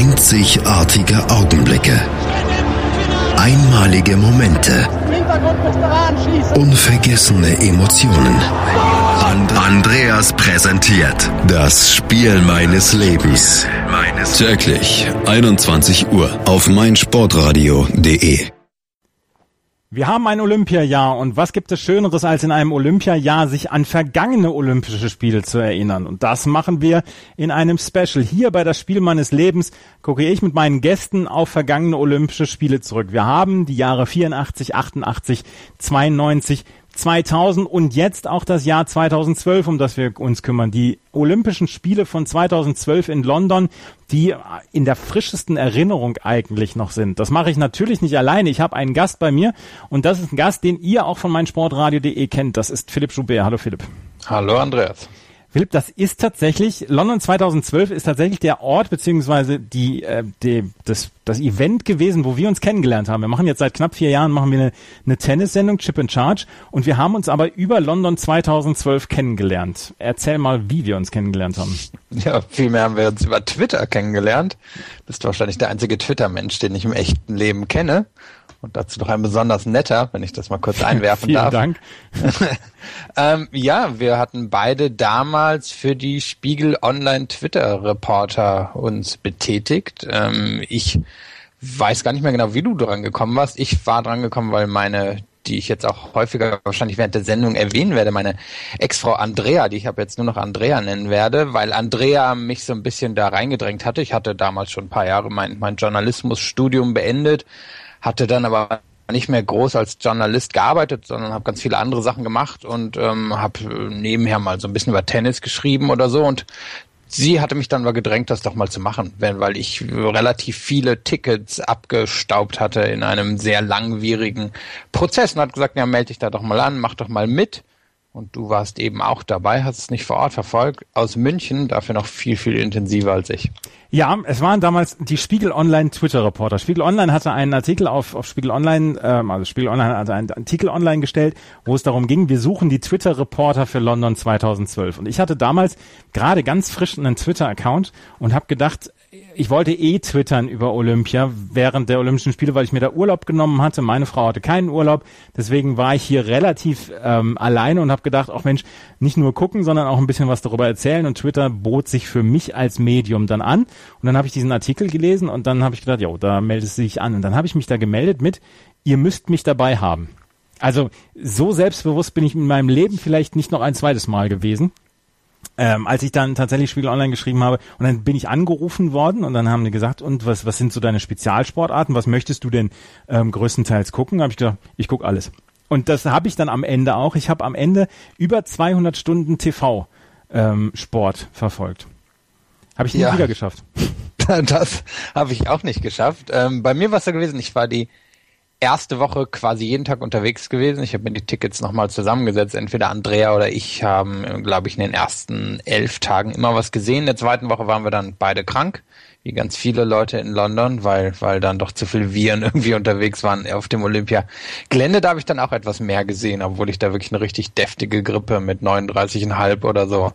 Einzigartige Augenblicke. Einmalige Momente. Unvergessene Emotionen. And Andreas präsentiert das Spiel meines Lebens. Täglich 21 Uhr auf meinsportradio.de. Wir haben ein Olympiajahr und was gibt es Schöneres als in einem Olympiajahr sich an vergangene Olympische Spiele zu erinnern? Und das machen wir in einem Special. Hier bei das Spiel meines Lebens gucke ich mit meinen Gästen auf vergangene Olympische Spiele zurück. Wir haben die Jahre 84, 88, 92, 2000 und jetzt auch das Jahr 2012, um das wir uns kümmern. Die Olympischen Spiele von 2012 in London, die in der frischesten Erinnerung eigentlich noch sind. Das mache ich natürlich nicht alleine. Ich habe einen Gast bei mir und das ist ein Gast, den ihr auch von meinsportradio.de kennt. Das ist Philipp Joubert. Hallo Philipp. Hallo Andreas. Philipp, das ist tatsächlich, London 2012 ist tatsächlich der Ort beziehungsweise die, äh, die, das, das Event gewesen, wo wir uns kennengelernt haben. Wir machen jetzt seit knapp vier Jahren machen wir eine, eine Tennissendung, Chip and Charge, und wir haben uns aber über London 2012 kennengelernt. Erzähl mal, wie wir uns kennengelernt haben. Ja, vielmehr haben wir uns über Twitter kennengelernt. Bist wahrscheinlich der einzige Twitter-Mensch, den ich im echten Leben kenne und dazu noch ein besonders netter, wenn ich das mal kurz einwerfen Vielen darf. Dank. ähm, ja, wir hatten beide damals für die Spiegel Online Twitter Reporter uns betätigt. Ähm, ich weiß gar nicht mehr genau, wie du dran gekommen warst. Ich war dran gekommen, weil meine die ich jetzt auch häufiger wahrscheinlich während der Sendung erwähnen werde, meine Ex-Frau Andrea, die ich aber jetzt nur noch Andrea nennen werde, weil Andrea mich so ein bisschen da reingedrängt hatte. Ich hatte damals schon ein paar Jahre mein, mein Journalismusstudium beendet, hatte dann aber nicht mehr groß als Journalist gearbeitet, sondern habe ganz viele andere Sachen gemacht und ähm, habe nebenher mal so ein bisschen über Tennis geschrieben oder so und sie hatte mich dann mal gedrängt, das doch mal zu machen, weil ich relativ viele Tickets abgestaubt hatte in einem sehr langwierigen Prozess und hat gesagt, ja, melde dich da doch mal an, mach doch mal mit. Und du warst eben auch dabei, hast es nicht vor Ort verfolgt, aus München, dafür noch viel, viel intensiver als ich. Ja, es waren damals die Spiegel Online Twitter Reporter. Spiegel Online hatte einen Artikel auf, auf Spiegel Online, ähm, also Spiegel Online hatte einen Artikel online gestellt, wo es darum ging, wir suchen die Twitter Reporter für London 2012. Und ich hatte damals gerade ganz frisch einen Twitter Account und habe gedacht, ich wollte eh twittern über Olympia während der Olympischen Spiele, weil ich mir da Urlaub genommen hatte. Meine Frau hatte keinen Urlaub, deswegen war ich hier relativ ähm, alleine und habe gedacht, auch Mensch, nicht nur gucken, sondern auch ein bisschen was darüber erzählen. Und Twitter bot sich für mich als Medium dann an. Und dann habe ich diesen Artikel gelesen und dann habe ich gedacht, jo, da meldest du dich an. Und dann habe ich mich da gemeldet mit, ihr müsst mich dabei haben. Also so selbstbewusst bin ich in meinem Leben vielleicht nicht noch ein zweites Mal gewesen ähm, als ich dann tatsächlich Spiegel Online geschrieben habe und dann bin ich angerufen worden und dann haben die gesagt, und was, was sind so deine Spezialsportarten, was möchtest du denn ähm, größtenteils gucken? Da habe ich gesagt, ich guck alles. Und das habe ich dann am Ende auch. Ich habe am Ende über 200 Stunden TV ähm, Sport verfolgt. Habe ich nie Ja. wieder geschafft. Das habe ich auch nicht geschafft. Ähm, bei mir war es so gewesen, ich war die erste Woche quasi jeden Tag unterwegs gewesen. Ich habe mir die Tickets nochmal zusammengesetzt. Entweder Andrea oder ich haben, glaube ich, in den ersten elf Tagen immer was gesehen. In der zweiten Woche waren wir dann beide krank, wie ganz viele Leute in London, weil, weil dann doch zu viele Viren irgendwie unterwegs waren auf dem Olympia-Gelände. Da habe ich dann auch etwas mehr gesehen, obwohl ich da wirklich eine richtig deftige Grippe mit 39,5 oder so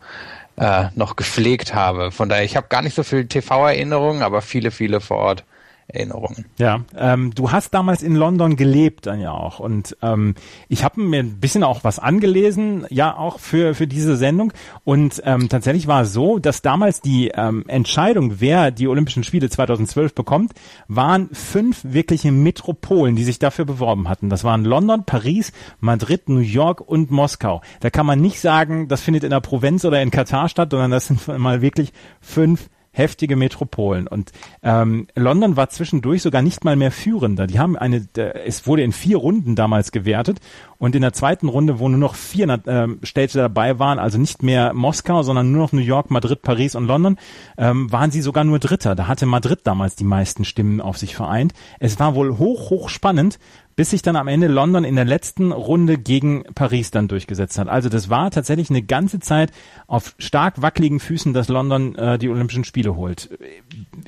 äh, noch gepflegt habe. Von daher, ich habe gar nicht so viel TV-Erinnerungen, aber viele, viele vor Ort Erinnerungen. Ja, ähm, du hast damals in London gelebt dann ja auch und ähm, ich habe mir ein bisschen auch was angelesen, ja auch für für diese Sendung und ähm, tatsächlich war es so, dass damals die ähm, Entscheidung, wer die Olympischen Spiele 2012 bekommt, waren fünf wirkliche Metropolen, die sich dafür beworben hatten. Das waren London, Paris, Madrid, New York und Moskau. Da kann man nicht sagen, das findet in der Provinz oder in Katar statt, sondern das sind mal wirklich fünf heftige Metropolen. Und ähm, London war zwischendurch sogar nicht mal mehr führender. Die haben eine, der, es wurde in vier Runden damals gewertet und in der zweiten Runde, wo nur noch vier ähm, Städte dabei waren, also nicht mehr Moskau, sondern nur noch New York, Madrid, Paris und London, ähm, waren sie sogar nur Dritter. Da hatte Madrid damals die meisten Stimmen auf sich vereint. Es war wohl hoch, hoch spannend, bis sich dann am Ende London in der letzten Runde gegen Paris dann durchgesetzt hat. Also das war tatsächlich eine ganze Zeit auf stark wackeligen Füßen, dass London äh, die Olympischen Spiele holt.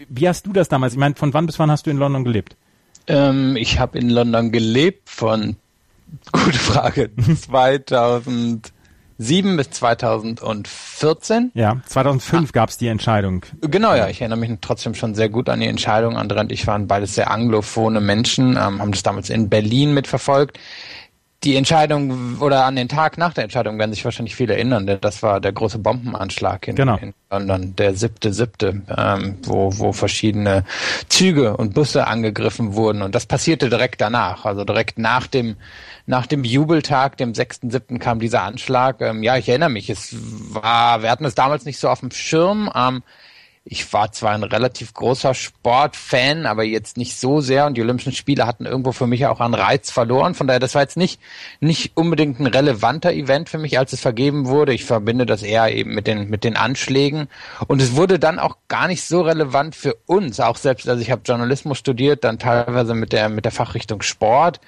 Wie hast du das damals? Ich meine, von wann bis wann hast du in London gelebt? Ähm, ich habe in London gelebt von, gute Frage, 2000 2007 bis 2014. Ja, 2005 ah. gab es die Entscheidung. Genau, ja, ich erinnere mich trotzdem schon sehr gut an die Entscheidung. Andre und ich waren beides sehr anglophone Menschen, ähm, haben das damals in Berlin mitverfolgt die Entscheidung oder an den Tag nach der Entscheidung werden sich wahrscheinlich viele erinnern, denn das war der große Bombenanschlag in, genau. in London, der siebte, siebte, ähm, wo, wo verschiedene Züge und Busse angegriffen wurden und das passierte direkt danach, also direkt nach dem nach dem Jubeltag, dem sechsten, siebten kam dieser Anschlag. Ähm, ja, ich erinnere mich, es war, wir hatten es damals nicht so auf dem Schirm. Ähm, ich war zwar ein relativ großer Sportfan, aber jetzt nicht so sehr und die Olympischen Spiele hatten irgendwo für mich auch an Reiz verloren. Von daher, das war jetzt nicht, nicht unbedingt ein relevanter Event für mich, als es vergeben wurde. Ich verbinde das eher eben mit den, mit den Anschlägen. Und es wurde dann auch gar nicht so relevant für uns, auch selbst, also ich habe Journalismus studiert, dann teilweise mit der, mit der Fachrichtung Sport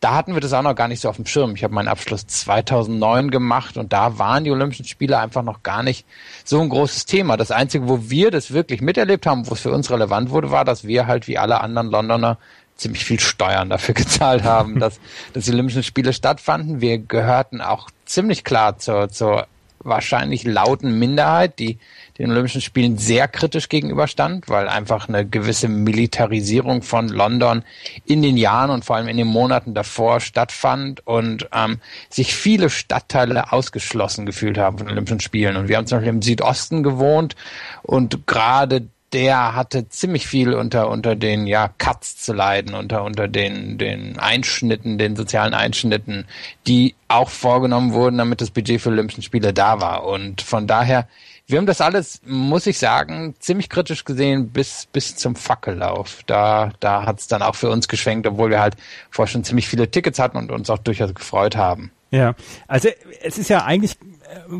da hatten wir das auch noch gar nicht so auf dem Schirm. Ich habe meinen Abschluss 2009 gemacht und da waren die Olympischen Spiele einfach noch gar nicht so ein großes Thema. Das Einzige, wo wir das wirklich miterlebt haben, wo es für uns relevant wurde, war, dass wir halt wie alle anderen Londoner ziemlich viel Steuern dafür gezahlt haben, dass, dass die Olympischen Spiele stattfanden. Wir gehörten auch ziemlich klar zur, zur wahrscheinlich lauten Minderheit, die den Olympischen Spielen sehr kritisch gegenüberstand, weil einfach eine gewisse Militarisierung von London in den Jahren und vor allem in den Monaten davor stattfand und ähm, sich viele Stadtteile ausgeschlossen gefühlt haben von Olympischen Spielen. Und wir haben zum Beispiel im Südosten gewohnt und gerade der hatte ziemlich viel unter unter den ja Cuts zu leiden, unter unter den den Einschnitten, den sozialen Einschnitten, die auch vorgenommen wurden, damit das Budget für Olympischen Spiele da war. Und von daher wir haben das alles, muss ich sagen, ziemlich kritisch gesehen bis, bis zum Fackellauf. Da, da hat es dann auch für uns geschwenkt, obwohl wir halt vorher schon ziemlich viele Tickets hatten und uns auch durchaus gefreut haben. Ja, also es ist ja eigentlich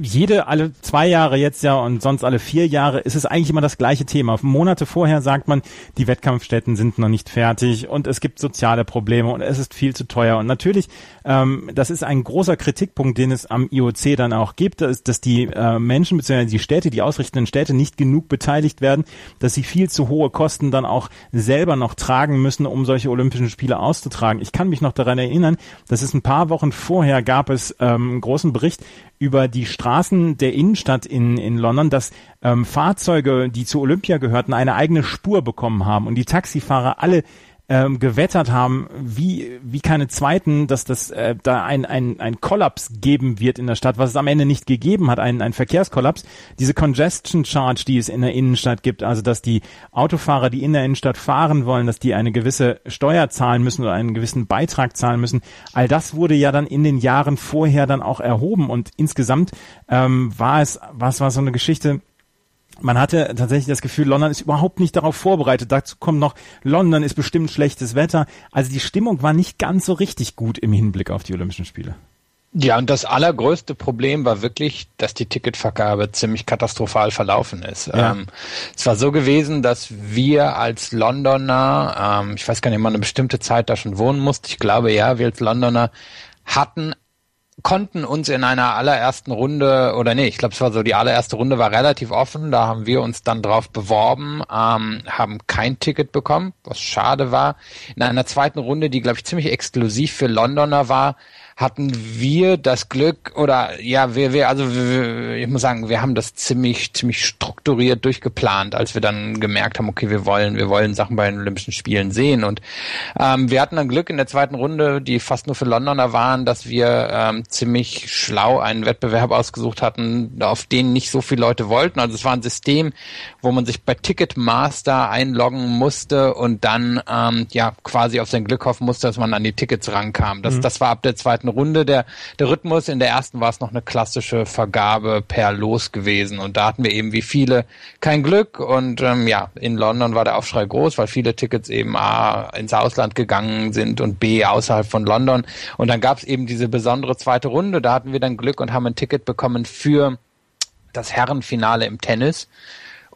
jede, alle zwei Jahre jetzt ja und sonst alle vier Jahre ist es eigentlich immer das gleiche Thema. Monate vorher sagt man, die Wettkampfstätten sind noch nicht fertig und es gibt soziale Probleme und es ist viel zu teuer. Und natürlich, ähm, das ist ein großer Kritikpunkt, den es am IOC dann auch gibt, dass, dass die äh, Menschen bzw. die Städte, die ausrichtenden Städte nicht genug beteiligt werden, dass sie viel zu hohe Kosten dann auch selber noch tragen müssen, um solche Olympischen Spiele auszutragen. Ich kann mich noch daran erinnern, dass es ein paar Wochen vorher gab es ähm, einen großen Bericht über die Straßen der Innenstadt in, in London, dass ähm, Fahrzeuge, die zu Olympia gehörten, eine eigene Spur bekommen haben und die Taxifahrer alle ähm, gewettert haben, wie, wie keine zweiten, dass das äh, da ein, ein, ein Kollaps geben wird in der Stadt, was es am Ende nicht gegeben hat, ein, ein Verkehrskollaps. Diese Congestion Charge, die es in der Innenstadt gibt, also dass die Autofahrer, die in der Innenstadt fahren wollen, dass die eine gewisse Steuer zahlen müssen oder einen gewissen Beitrag zahlen müssen, all das wurde ja dann in den Jahren vorher dann auch erhoben und insgesamt ähm, war es, was war so eine Geschichte, man hatte tatsächlich das Gefühl, London ist überhaupt nicht darauf vorbereitet. Dazu kommt noch, London ist bestimmt schlechtes Wetter. Also die Stimmung war nicht ganz so richtig gut im Hinblick auf die Olympischen Spiele. Ja, und das allergrößte Problem war wirklich, dass die Ticketvergabe ziemlich katastrophal verlaufen ist. Ja. Ähm, es war so gewesen, dass wir als Londoner, ähm, ich weiß gar nicht, ob man eine bestimmte Zeit da schon wohnen musste, ich glaube ja, wir als Londoner hatten konnten uns in einer allerersten Runde, oder nee, ich glaube, es war so, die allererste Runde war relativ offen, da haben wir uns dann drauf beworben, ähm, haben kein Ticket bekommen, was schade war. In einer zweiten Runde, die, glaube ich, ziemlich exklusiv für Londoner war, hatten wir das Glück oder ja, wir, wir also wir, ich muss sagen, wir haben das ziemlich ziemlich strukturiert durchgeplant, als wir dann gemerkt haben, okay, wir wollen wir wollen Sachen bei den Olympischen Spielen sehen und ähm, wir hatten dann Glück in der zweiten Runde, die fast nur für Londoner waren, dass wir ähm, ziemlich schlau einen Wettbewerb ausgesucht hatten, auf den nicht so viele Leute wollten. Also es war ein System, wo man sich bei Ticketmaster einloggen musste und dann ähm, ja quasi auf sein Glück hoffen musste, dass man an die Tickets rankam. Das mhm. das war ab der zweiten zweiten Runde der, der Rhythmus. In der ersten war es noch eine klassische Vergabe per Los gewesen. Und da hatten wir eben wie viele kein Glück. Und ähm, ja, in London war der Aufschrei groß, weil viele Tickets eben A ins Ausland gegangen sind und B außerhalb von London. Und dann gab es eben diese besondere zweite Runde. Da hatten wir dann Glück und haben ein Ticket bekommen für das Herrenfinale im Tennis.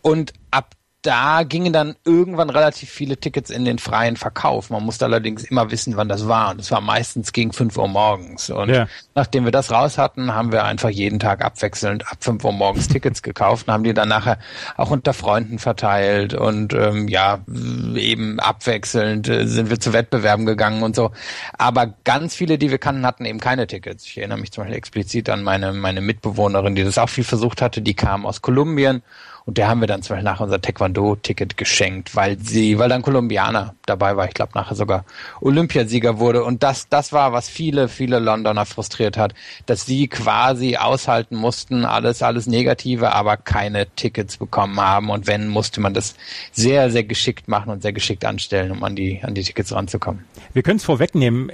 Und ab da gingen dann irgendwann relativ viele Tickets in den freien Verkauf. Man musste allerdings immer wissen, wann das war. Und es war meistens gegen 5 Uhr morgens. Und ja. nachdem wir das raus hatten, haben wir einfach jeden Tag abwechselnd ab 5 Uhr morgens Tickets gekauft und haben die dann nachher auch unter Freunden verteilt. Und ähm, ja, eben abwechselnd äh, sind wir zu Wettbewerben gegangen und so. Aber ganz viele, die wir kannten, hatten eben keine Tickets. Ich erinnere mich zum Beispiel explizit an meine, meine Mitbewohnerin, die das auch viel versucht hatte. Die kam aus Kolumbien und der haben wir dann zum Beispiel nach unser Taekwondo-Ticket geschenkt, weil sie, weil dann Kolumbianer dabei war, ich glaube nachher sogar Olympiasieger wurde. Und das, das war, was viele, viele Londoner frustriert hat, dass sie quasi aushalten mussten, alles, alles Negative, aber keine Tickets bekommen haben. Und wenn, musste man das sehr, sehr geschickt machen und sehr geschickt anstellen, um an die, an die Tickets ranzukommen. Wir können es vorwegnehmen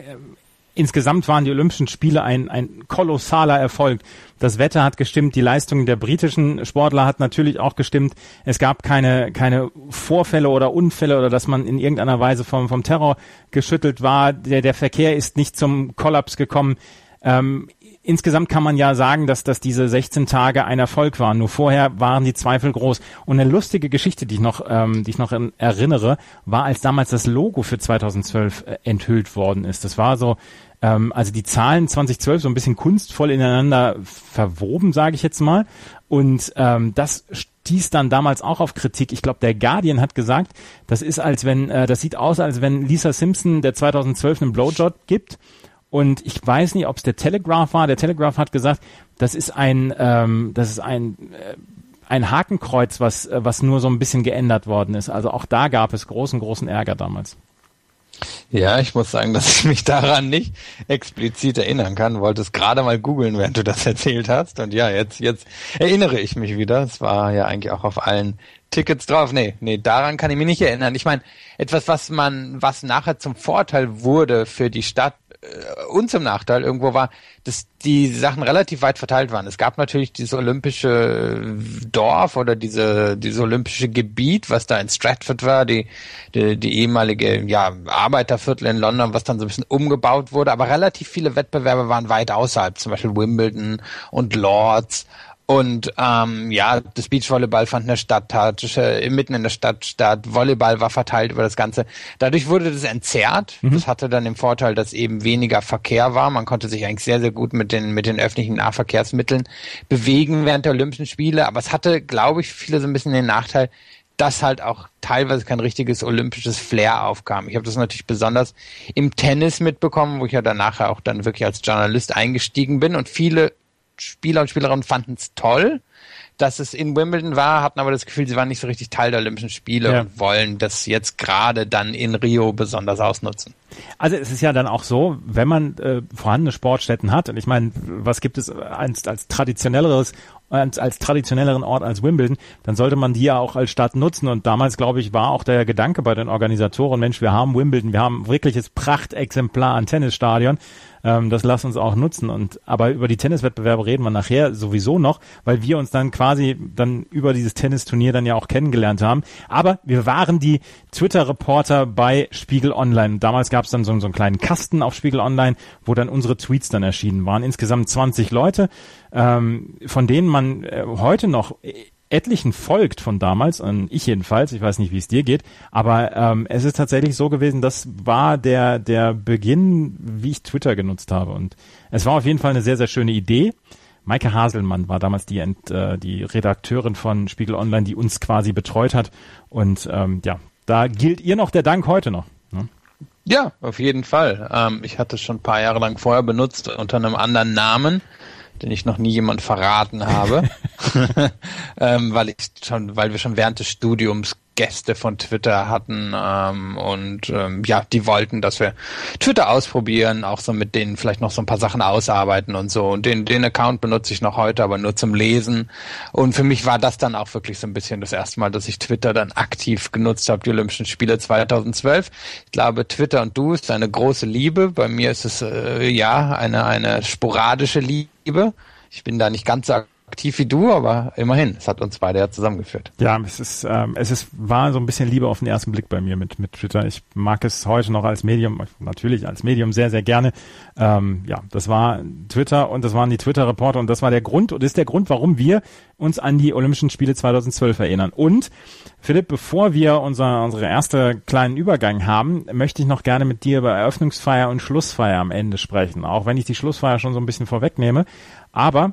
insgesamt waren die Olympischen Spiele ein, ein kolossaler Erfolg. Das Wetter hat gestimmt, die Leistung der britischen Sportler hat natürlich auch gestimmt. Es gab keine, keine Vorfälle oder Unfälle oder dass man in irgendeiner Weise vom, vom Terror geschüttelt war. Der, der Verkehr ist nicht zum Kollaps gekommen. Ähm, insgesamt kann man ja sagen, dass, dass diese 16 Tage ein Erfolg waren. Nur vorher waren die Zweifel groß. Und eine lustige Geschichte, die ich noch, ähm, die ich noch erinnere, war, als damals das Logo für 2012 äh, enthüllt worden ist. Das war so ähm, also die Zahlen 2012 so ein bisschen kunstvoll ineinander verwoben, sage ich jetzt mal. Und ähm, das stieß dann damals auch auf Kritik. Ich glaube, der Guardian hat gesagt, das ist als wenn, äh, das sieht aus, als wenn Lisa Simpson der 2012 einen Blowjob gibt. Und ich weiß nicht, ob es der Telegraph war. Der Telegraph hat gesagt, das ist ein, ähm, das ist ein äh, ein Hakenkreuz, was, äh, was nur so ein bisschen geändert worden ist. Also auch da gab es großen, großen Ärger damals. Ja, ich muss sagen, dass ich mich daran nicht explizit erinnern kann. Wollte es gerade mal googeln, während du das erzählt hast. Und ja, jetzt, jetzt erinnere ich mich wieder. Es war ja eigentlich auch auf allen Tickets drauf. Nee, nee, daran kann ich mich nicht erinnern. Ich meine, etwas, was man, was nachher zum Vorteil wurde für die Stadt, äh, und zum Nachteil irgendwo war, dass die Sachen relativ weit verteilt waren. Es gab natürlich dieses olympische Dorf oder diese, dieses olympische Gebiet, was da in Stratford war, die, die, die ehemalige ja, Arbeiterviertel in London, was dann so ein bisschen umgebaut wurde. Aber relativ viele Wettbewerbe waren weit außerhalb, zum Beispiel Wimbledon und Lords und ähm, ja, das Beachvolleyball fand in der Stadt statt, äh, mitten in der Stadt statt, Volleyball war verteilt über das Ganze. Dadurch wurde das entzerrt. Mhm. Das hatte dann den Vorteil, dass eben weniger Verkehr war. Man konnte sich eigentlich sehr, sehr gut mit den, mit den öffentlichen Nahverkehrsmitteln bewegen während der Olympischen Spiele. Aber es hatte, glaube ich, viele so ein bisschen den Nachteil, dass halt auch teilweise kein richtiges olympisches Flair aufkam. Ich habe das natürlich besonders im Tennis mitbekommen, wo ich ja danach auch dann wirklich als Journalist eingestiegen bin und viele Spieler und Spielerinnen fanden es toll, dass es in Wimbledon war, hatten aber das Gefühl, sie waren nicht so richtig Teil der Olympischen Spiele ja. und wollen das jetzt gerade dann in Rio besonders ausnutzen. Also es ist ja dann auch so, wenn man äh, vorhandene Sportstätten hat, und ich meine, was gibt es als, als traditionelleres als, als traditionelleren Ort als Wimbledon, dann sollte man die ja auch als Stadt nutzen. Und damals, glaube ich, war auch der Gedanke bei den Organisatoren, Mensch, wir haben Wimbledon, wir haben wirkliches Prachtexemplar an Tennisstadion ähm, das lass uns auch nutzen. Und aber über die Tenniswettbewerbe reden wir nachher sowieso noch, weil wir uns dann quasi dann über dieses Tennisturnier dann ja auch kennengelernt haben. Aber wir waren die Twitter-Reporter bei Spiegel Online. Damals gab es dann so, so einen kleinen Kasten auf Spiegel Online, wo dann unsere Tweets dann erschienen waren. Insgesamt 20 Leute, ähm, von denen man äh, heute noch etlichen folgt von damals, und ich jedenfalls, ich weiß nicht, wie es dir geht, aber ähm, es ist tatsächlich so gewesen, das war der, der Beginn, wie ich Twitter genutzt habe. Und es war auf jeden Fall eine sehr, sehr schöne Idee. Maike Haselmann war damals die, äh, die Redakteurin von Spiegel Online, die uns quasi betreut hat. Und ähm, ja, da gilt ihr noch der Dank heute noch. Ne? Ja, auf jeden Fall. Ähm, ich hatte es schon ein paar Jahre lang vorher benutzt unter einem anderen Namen den ich noch nie jemand verraten habe, ähm, weil ich schon, weil wir schon während des Studiums Gäste von Twitter hatten ähm, und ähm, ja, die wollten, dass wir Twitter ausprobieren, auch so mit denen vielleicht noch so ein paar Sachen ausarbeiten und so. Und den, den Account benutze ich noch heute, aber nur zum Lesen. Und für mich war das dann auch wirklich so ein bisschen das erste Mal, dass ich Twitter dann aktiv genutzt habe, die Olympischen Spiele 2012. Ich glaube, Twitter und du ist eine große Liebe. Bei mir ist es äh, ja eine, eine sporadische Liebe. Ich bin da nicht ganz so aktiv wie du, aber immerhin, es hat uns beide ja zusammengeführt. Ja, es ist, ähm, es ist, war so ein bisschen Liebe auf den ersten Blick bei mir mit, mit Twitter. Ich mag es heute noch als Medium, natürlich als Medium sehr, sehr gerne. Ähm, ja, das war Twitter und das waren die Twitter-Reporter und das war der Grund und ist der Grund, warum wir uns an die Olympischen Spiele 2012 erinnern. Und Philipp, bevor wir unser, unsere erste kleinen Übergang haben, möchte ich noch gerne mit dir über Eröffnungsfeier und Schlussfeier am Ende sprechen. Auch wenn ich die Schlussfeier schon so ein bisschen vorwegnehme. Aber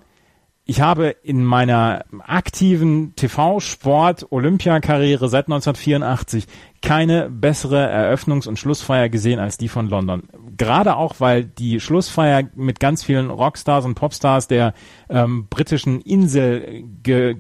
ich habe in meiner aktiven TV-Sport-Olympiakarriere seit 1984 keine bessere Eröffnungs- und Schlussfeier gesehen als die von London. Gerade auch, weil die Schlussfeier mit ganz vielen Rockstars und Popstars der ähm, britischen Insel ge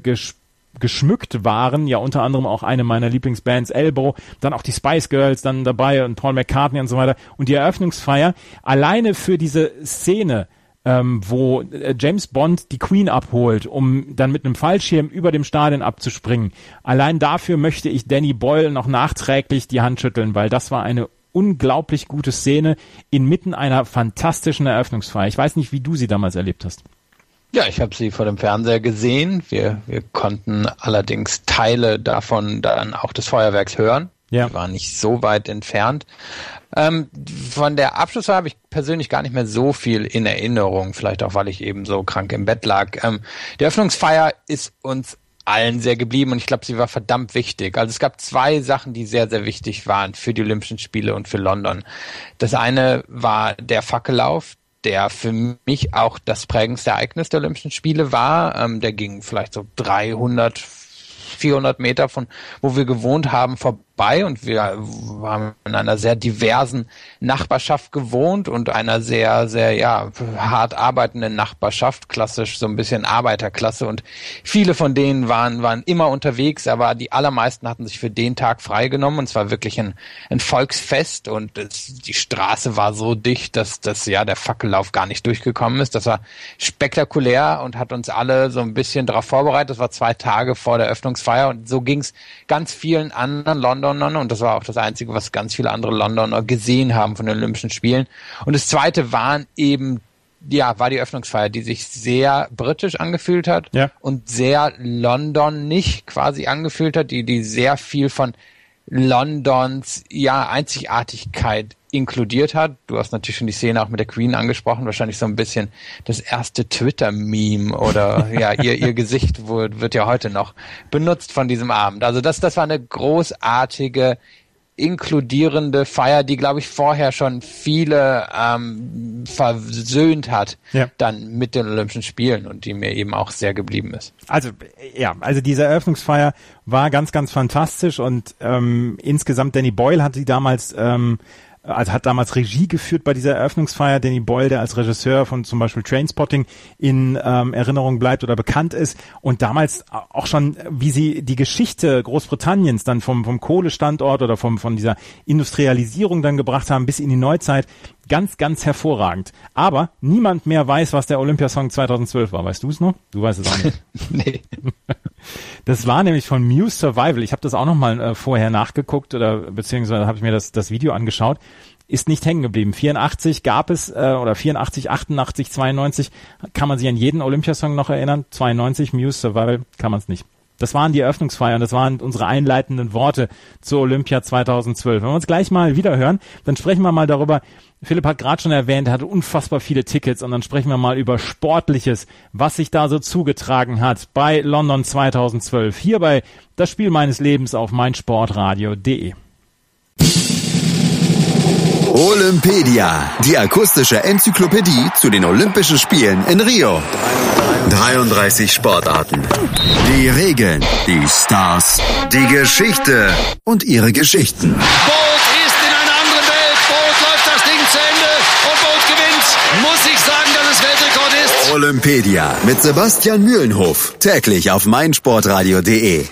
geschmückt waren, ja unter anderem auch eine meiner Lieblingsbands Elbow, dann auch die Spice Girls dann dabei und Paul McCartney und so weiter. Und die Eröffnungsfeier alleine für diese Szene ähm, wo äh, James Bond die Queen abholt, um dann mit einem Fallschirm über dem Stadion abzuspringen. Allein dafür möchte ich Danny Boyle noch nachträglich die Hand schütteln, weil das war eine unglaublich gute Szene inmitten einer fantastischen Eröffnungsfeier. Ich weiß nicht, wie du sie damals erlebt hast. Ja, ich habe sie vor dem Fernseher gesehen. Wir, wir konnten allerdings Teile davon dann auch des Feuerwerks hören. Ja. Die waren nicht so weit entfernt. Ähm, von der Abschlussfeier habe ich persönlich gar nicht mehr so viel in Erinnerung, vielleicht auch, weil ich eben so krank im Bett lag. Ähm, die Öffnungsfeier ist uns allen sehr geblieben und ich glaube, sie war verdammt wichtig. Also es gab zwei Sachen, die sehr, sehr wichtig waren für die Olympischen Spiele und für London. Das eine war der Fackellauf, der für mich auch das prägendste Ereignis der Olympischen Spiele war. Ähm, der ging vielleicht so 300, 400 Meter von wo wir gewohnt haben vorbei vorbei und wir haben in einer sehr diversen Nachbarschaft gewohnt und einer sehr, sehr, ja, hart arbeitenden Nachbarschaft, klassisch so ein bisschen Arbeiterklasse und viele von denen waren, waren immer unterwegs, aber die allermeisten hatten sich für den Tag freigenommen und es war wirklich ein, ein Volksfest und es, die Straße war so dicht, dass, dass ja der Fackellauf gar nicht durchgekommen ist. Das war spektakulär und hat uns alle so ein bisschen darauf vorbereitet. Das war zwei Tage vor der Öffnungsfeier und so ging es ganz vielen anderen London Londoner und das war auch das Einzige, was ganz viele andere Londoner gesehen haben von den Olympischen Spielen. Und das Zweite waren eben ja, war die Öffnungsfeier, die sich sehr britisch angefühlt hat ja. und sehr London nicht quasi angefühlt hat, die, die sehr viel von Londons, ja, Einzigartigkeit inkludiert hat. Du hast natürlich schon die Szene auch mit der Queen angesprochen, wahrscheinlich so ein bisschen das erste Twitter-Meme oder ja, ihr, ihr Gesicht wird ja heute noch benutzt von diesem Abend. Also das, das war eine großartige, inkludierende Feier, die, glaube ich, vorher schon viele ähm, versöhnt hat, ja. dann mit den Olympischen Spielen und die mir eben auch sehr geblieben ist. Also ja, also diese Eröffnungsfeier war ganz, ganz fantastisch und ähm, insgesamt Danny Boyle hat sie damals ähm, also hat damals Regie geführt bei dieser Eröffnungsfeier. Danny Boyle, der als Regisseur von zum Beispiel Trainspotting in ähm, Erinnerung bleibt oder bekannt ist und damals auch schon, wie sie die Geschichte Großbritanniens dann vom, vom Kohlestandort oder vom, von dieser Industrialisierung dann gebracht haben bis in die Neuzeit, ganz, ganz hervorragend. Aber niemand mehr weiß, was der Olympiasong 2012 war. Weißt du es noch? Du weißt es auch nicht. nee. Das war nämlich von Muse Survival. Ich habe das auch noch mal äh, vorher nachgeguckt oder beziehungsweise habe ich mir das, das Video angeschaut. Ist nicht hängen geblieben. 84 gab es äh, oder 84, 88, 92 kann man sich an jeden Olympiasong noch erinnern. 92 Muse Survival kann man es nicht. Das waren die Eröffnungsfeiern, das waren unsere einleitenden Worte zur Olympia 2012. Wenn wir uns gleich mal wieder hören, dann sprechen wir mal darüber, Philipp hat gerade schon erwähnt, er hatte unfassbar viele Tickets und dann sprechen wir mal über Sportliches, was sich da so zugetragen hat bei London 2012. Hierbei das Spiel meines Lebens auf meinsportradio.de. Olympedia, die akustische Enzyklopädie zu den Olympischen Spielen in Rio. 33 Sportarten. Die Regeln, die Stars, die Geschichte und ihre Geschichten. Bolt ist in einer anderen Welt. Bolt läuft das Ding zu Ende und Bolt gewinnt. Muss ich sagen, dass es Weltrekord ist. Olympedia mit Sebastian Mühlenhof. Täglich auf meinsportradio.de.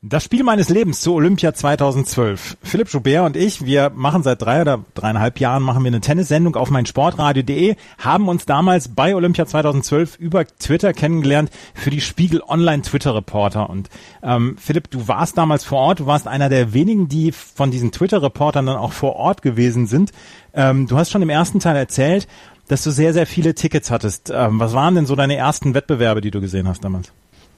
Das Spiel meines Lebens zu Olympia 2012. Philipp Joubert und ich, wir machen seit drei oder dreieinhalb Jahren machen wir eine Tennissendung auf meinsportradio.de, haben uns damals bei Olympia 2012 über Twitter kennengelernt für die Spiegel Online Twitter Reporter. Und ähm, Philipp, du warst damals vor Ort, du warst einer der wenigen, die von diesen Twitter Reportern dann auch vor Ort gewesen sind. Ähm, du hast schon im ersten Teil erzählt, dass du sehr, sehr viele Tickets hattest. Ähm, was waren denn so deine ersten Wettbewerbe, die du gesehen hast damals?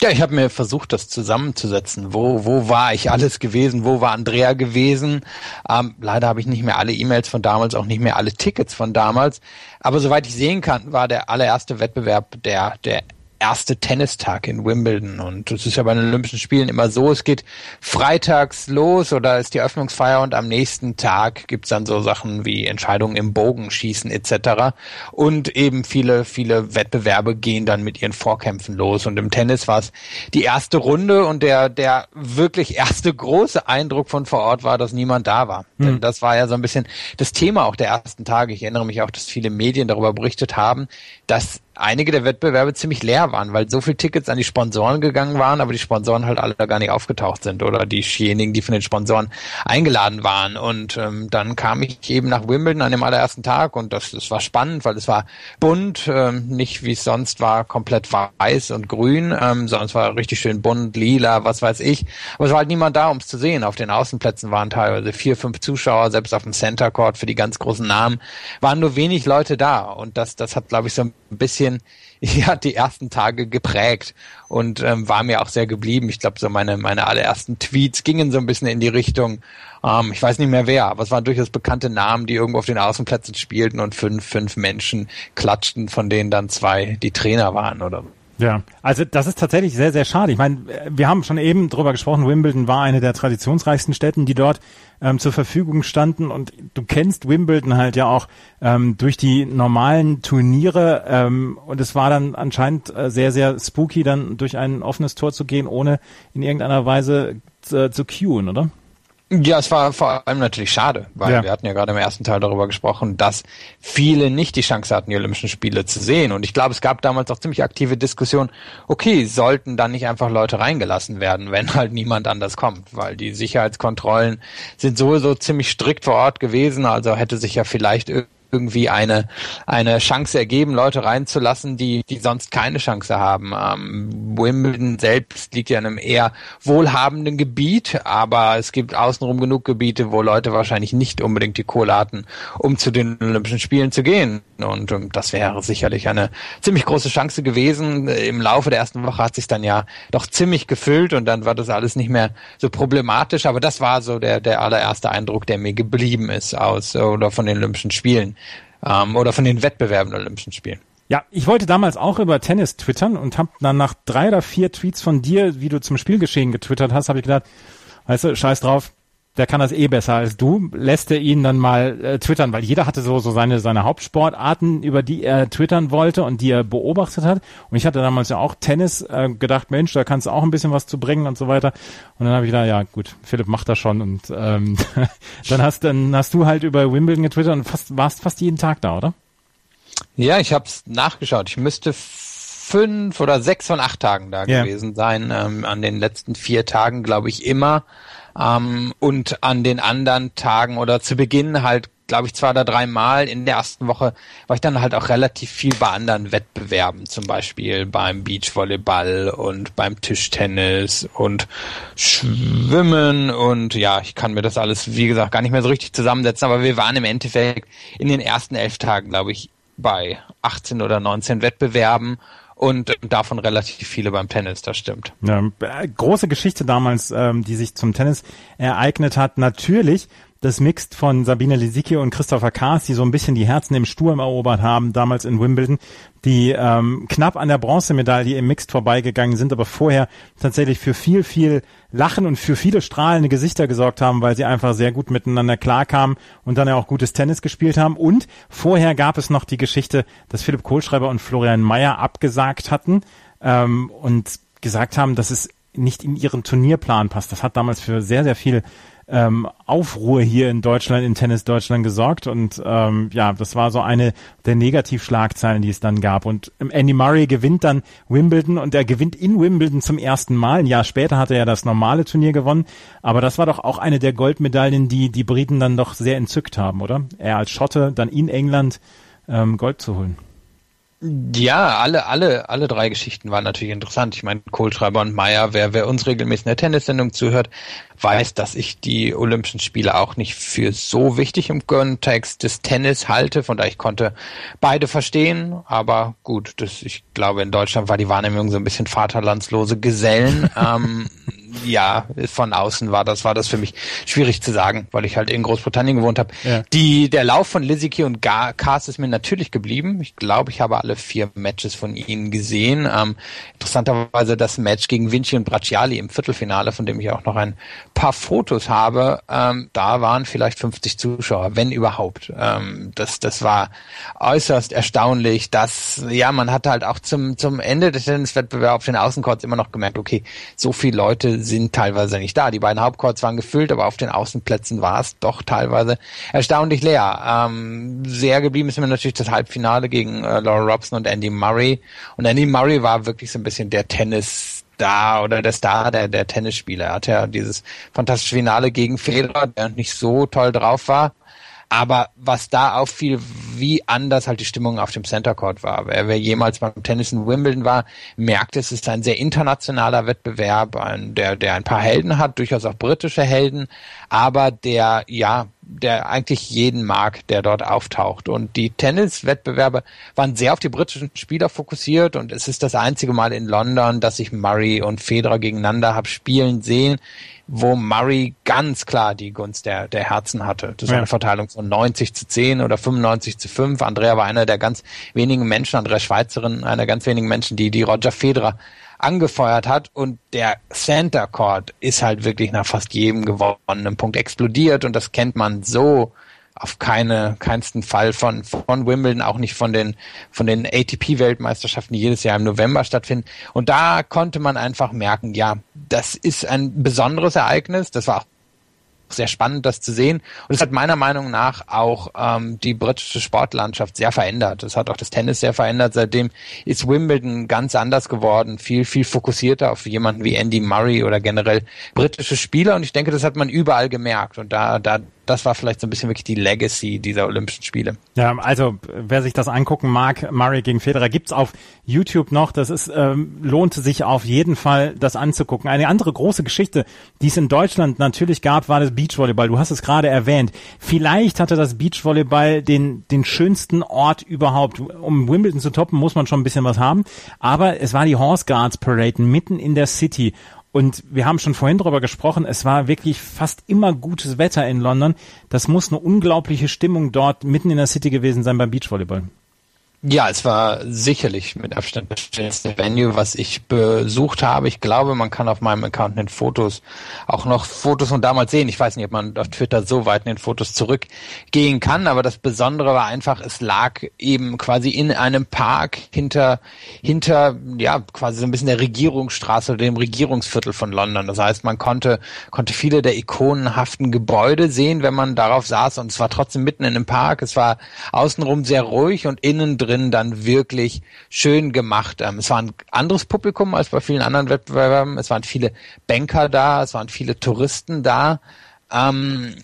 Ja, ich habe mir versucht, das zusammenzusetzen. Wo, wo war ich alles gewesen? Wo war Andrea gewesen? Ähm, leider habe ich nicht mehr alle E-Mails von damals, auch nicht mehr alle Tickets von damals. Aber soweit ich sehen kann, war der allererste Wettbewerb der, der erste Tennistag in Wimbledon. Und es ist ja bei den Olympischen Spielen immer so, es geht freitags los oder ist die Eröffnungsfeier und am nächsten Tag gibt's dann so Sachen wie Entscheidungen im Bogenschießen etc. Und eben viele, viele Wettbewerbe gehen dann mit ihren Vorkämpfen los. Und im Tennis war es die erste Runde und der, der wirklich erste große Eindruck von vor Ort war, dass niemand da war. Mhm. Denn das war ja so ein bisschen das Thema auch der ersten Tage. Ich erinnere mich auch, dass viele Medien darüber berichtet haben, dass einige der Wettbewerbe ziemlich leer waren, weil so viele Tickets an die Sponsoren gegangen waren, aber die Sponsoren halt alle gar nicht aufgetaucht sind oder diejenigen, die von den Sponsoren eingeladen waren. Und ähm, dann kam ich eben nach Wimbledon an dem allerersten Tag und das, das war spannend, weil es war bunt, ähm, nicht wie es sonst war, komplett weiß und grün, ähm, sondern es war richtig schön bunt, lila, was weiß ich. Aber es war halt niemand da, um es zu sehen. Auf den Außenplätzen waren teilweise vier, fünf Zuschauer, selbst auf dem Center Court für die ganz großen Namen waren nur wenig Leute da. Und das, das hat, glaube ich, so ein bisschen ja die ersten Tage geprägt und ähm, war mir auch sehr geblieben. Ich glaube, so meine meine allerersten Tweets gingen so ein bisschen in die Richtung. Ähm, ich weiß nicht mehr wer, aber es waren durchaus bekannte Namen, die irgendwo auf den Außenplätzen spielten und fünf fünf Menschen klatschten, von denen dann zwei die Trainer waren oder ja, also das ist tatsächlich sehr, sehr schade. Ich meine, wir haben schon eben drüber gesprochen, Wimbledon war eine der traditionsreichsten Städten, die dort ähm, zur Verfügung standen. Und du kennst Wimbledon halt ja auch ähm, durch die normalen Turniere. Ähm, und es war dann anscheinend äh, sehr, sehr spooky, dann durch ein offenes Tor zu gehen, ohne in irgendeiner Weise äh, zu queuen, oder? Ja, es war vor allem natürlich schade, weil ja. wir hatten ja gerade im ersten Teil darüber gesprochen, dass viele nicht die Chance hatten, die Olympischen Spiele zu sehen. Und ich glaube, es gab damals auch ziemlich aktive Diskussionen, okay, sollten dann nicht einfach Leute reingelassen werden, wenn halt niemand anders kommt, weil die Sicherheitskontrollen sind sowieso ziemlich strikt vor Ort gewesen, also hätte sich ja vielleicht irgendwie eine, eine Chance ergeben, Leute reinzulassen, die, die sonst keine Chance haben. Ähm, Wimbledon selbst liegt ja in einem eher wohlhabenden Gebiet, aber es gibt außenrum genug Gebiete, wo Leute wahrscheinlich nicht unbedingt die Kohle hatten, um zu den Olympischen Spielen zu gehen. Und um, das wäre sicherlich eine ziemlich große Chance gewesen. Im Laufe der ersten Woche hat sich dann ja doch ziemlich gefüllt und dann war das alles nicht mehr so problematisch. Aber das war so der, der allererste Eindruck, der mir geblieben ist aus oder von den Olympischen Spielen ähm, oder von den Wettbewerben der Olympischen Spielen. Ja, ich wollte damals auch über Tennis twittern und habe dann nach drei oder vier Tweets von dir, wie du zum Spielgeschehen getwittert hast, habe ich gedacht, weißt du, scheiß drauf, der kann das eh besser als du, lässt er ihn dann mal äh, twittern, weil jeder hatte so, so seine, seine Hauptsportarten, über die er twittern wollte und die er beobachtet hat. Und ich hatte damals ja auch Tennis äh, gedacht, Mensch, da kannst du auch ein bisschen was zu bringen und so weiter. Und dann habe ich gedacht, ja gut, Philipp macht das schon. Und ähm, dann hast dann hast du halt über Wimbledon getwittert und fast, warst fast jeden Tag da, oder? Ja, ich habe es nachgeschaut. Ich müsste fünf oder sechs von acht Tagen da yeah. gewesen sein. Ähm, an den letzten vier Tagen, glaube ich, immer. Ähm, und an den anderen Tagen oder zu Beginn halt, glaube ich, zwei oder drei Mal in der ersten Woche war ich dann halt auch relativ viel bei anderen Wettbewerben, zum Beispiel beim Beachvolleyball und beim Tischtennis und Schwimmen. Und ja, ich kann mir das alles, wie gesagt, gar nicht mehr so richtig zusammensetzen, aber wir waren im Endeffekt in den ersten elf Tagen, glaube ich, bei 18 oder 19 Wettbewerben und davon relativ viele beim Tennis, das stimmt. Ja, große Geschichte damals, ähm, die sich zum Tennis ereignet hat. Natürlich das Mixed von Sabine Lisicki und Christopher Kaas, die so ein bisschen die Herzen im Sturm erobert haben, damals in Wimbledon, die ähm, knapp an der Bronzemedaille im Mixed vorbeigegangen sind, aber vorher tatsächlich für viel, viel Lachen und für viele strahlende Gesichter gesorgt haben, weil sie einfach sehr gut miteinander klarkamen und dann ja auch gutes Tennis gespielt haben. Und vorher gab es noch die Geschichte, dass Philipp Kohlschreiber und Florian Mayer abgesagt hatten ähm, und gesagt haben, dass es nicht in ihren Turnierplan passt. Das hat damals für sehr, sehr viel ähm, Aufruhr hier in Deutschland, in Tennis Deutschland gesorgt und ähm, ja, das war so eine der Negativschlagzeilen, die es dann gab. Und Andy Murray gewinnt dann Wimbledon und er gewinnt in Wimbledon zum ersten Mal. Ein Jahr später hat er ja das normale Turnier gewonnen, aber das war doch auch eine der Goldmedaillen, die die Briten dann doch sehr entzückt haben, oder? Er als Schotte dann in England ähm, Gold zu holen. Ja, alle, alle, alle drei Geschichten waren natürlich interessant. Ich meine, Kohlschreiber und Meyer, wer, wer uns regelmäßig in der Tennissendung zuhört, weiß, dass ich die Olympischen Spiele auch nicht für so wichtig im Kontext des Tennis halte. Von daher ich konnte beide verstehen. Aber gut, das, ich glaube, in Deutschland war die Wahrnehmung so ein bisschen vaterlandslose Gesellen. ähm, ja, von außen war das, war das für mich schwierig zu sagen, weil ich halt in Großbritannien gewohnt habe. Ja. Die, der Lauf von Liziki und Cars ist mir natürlich geblieben. Ich glaube, ich habe alle vier Matches von ihnen gesehen. Ähm, interessanterweise das Match gegen Vinci und Bracciali im Viertelfinale, von dem ich auch noch ein paar Fotos habe. Ähm, da waren vielleicht 50 Zuschauer, wenn überhaupt. Ähm, das, das war äußerst erstaunlich, dass, ja, man hatte halt auch zum, zum Ende des Tenniswettbewerbs auf den Außencourts immer noch gemerkt, okay, so viele Leute sind teilweise nicht da. Die beiden Hauptcourts waren gefüllt, aber auf den Außenplätzen war es doch teilweise erstaunlich leer. Ähm, sehr geblieben ist mir natürlich das Halbfinale gegen äh, Laura Robson und Andy Murray. Und Andy Murray war wirklich so ein bisschen der Tennis Star oder der Star der, der Tennisspieler. Er hatte ja dieses fantastische Finale gegen Federer, der nicht so toll drauf war. Aber was da auffiel, wie anders halt die Stimmung auf dem Center Court war. Wer, wer jemals beim Tennis in Wimbledon war, merkt, es ist ein sehr internationaler Wettbewerb, ein, der, der ein paar Helden hat, durchaus auch britische Helden, aber der, ja, der eigentlich jeden mag, der dort auftaucht. Und die Tenniswettbewerbe waren sehr auf die britischen Spieler fokussiert und es ist das einzige Mal in London, dass ich Murray und Federer gegeneinander habe spielen sehen wo Murray ganz klar die Gunst der, der Herzen hatte. Das war eine Verteilung von 90 zu 10 oder 95 zu 5. Andrea war einer der ganz wenigen Menschen, Andrea Schweizerin, einer der ganz wenigen Menschen, die, die Roger Federer angefeuert hat und der Center Court ist halt wirklich nach fast jedem gewonnenen Punkt explodiert und das kennt man so auf keine, keinsten Fall von, von Wimbledon, auch nicht von den, von den ATP-Weltmeisterschaften, die jedes Jahr im November stattfinden. Und da konnte man einfach merken, ja, das ist ein besonderes Ereignis. Das war auch sehr spannend, das zu sehen. Und es hat meiner Meinung nach auch ähm, die britische Sportlandschaft sehr verändert. Es hat auch das Tennis sehr verändert. Seitdem ist Wimbledon ganz anders geworden, viel, viel fokussierter auf jemanden wie Andy Murray oder generell britische Spieler. Und ich denke, das hat man überall gemerkt. Und da, da das war vielleicht so ein bisschen wirklich die Legacy dieser Olympischen Spiele. Ja, also wer sich das angucken mag, Murray gegen Federer gibt's auf YouTube noch. Das ist ähm, lohnt sich auf jeden Fall, das anzugucken. Eine andere große Geschichte, die es in Deutschland natürlich gab, war das Beachvolleyball. Du hast es gerade erwähnt. Vielleicht hatte das Beachvolleyball den den schönsten Ort überhaupt. Um Wimbledon zu toppen, muss man schon ein bisschen was haben. Aber es war die Horse Guards Parade mitten in der City. Und wir haben schon vorhin darüber gesprochen, es war wirklich fast immer gutes Wetter in London. Das muss eine unglaubliche Stimmung dort mitten in der City gewesen sein beim Beachvolleyball. Ja, es war sicherlich mit Abstand das schönste Venue, was ich besucht habe. Ich glaube, man kann auf meinem Account in den Fotos auch noch Fotos von damals sehen. Ich weiß nicht, ob man auf Twitter so weit in den Fotos zurückgehen kann, aber das Besondere war einfach, es lag eben quasi in einem Park hinter, hinter, ja, quasi so ein bisschen der Regierungsstraße oder dem Regierungsviertel von London. Das heißt, man konnte, konnte viele der ikonenhaften Gebäude sehen, wenn man darauf saß und es war trotzdem mitten in einem Park. Es war außenrum sehr ruhig und innen drin drin dann wirklich schön gemacht. Ähm, es war ein anderes Publikum als bei vielen anderen Wettbewerben. Es waren viele Banker da, es waren viele Touristen da. Ähm,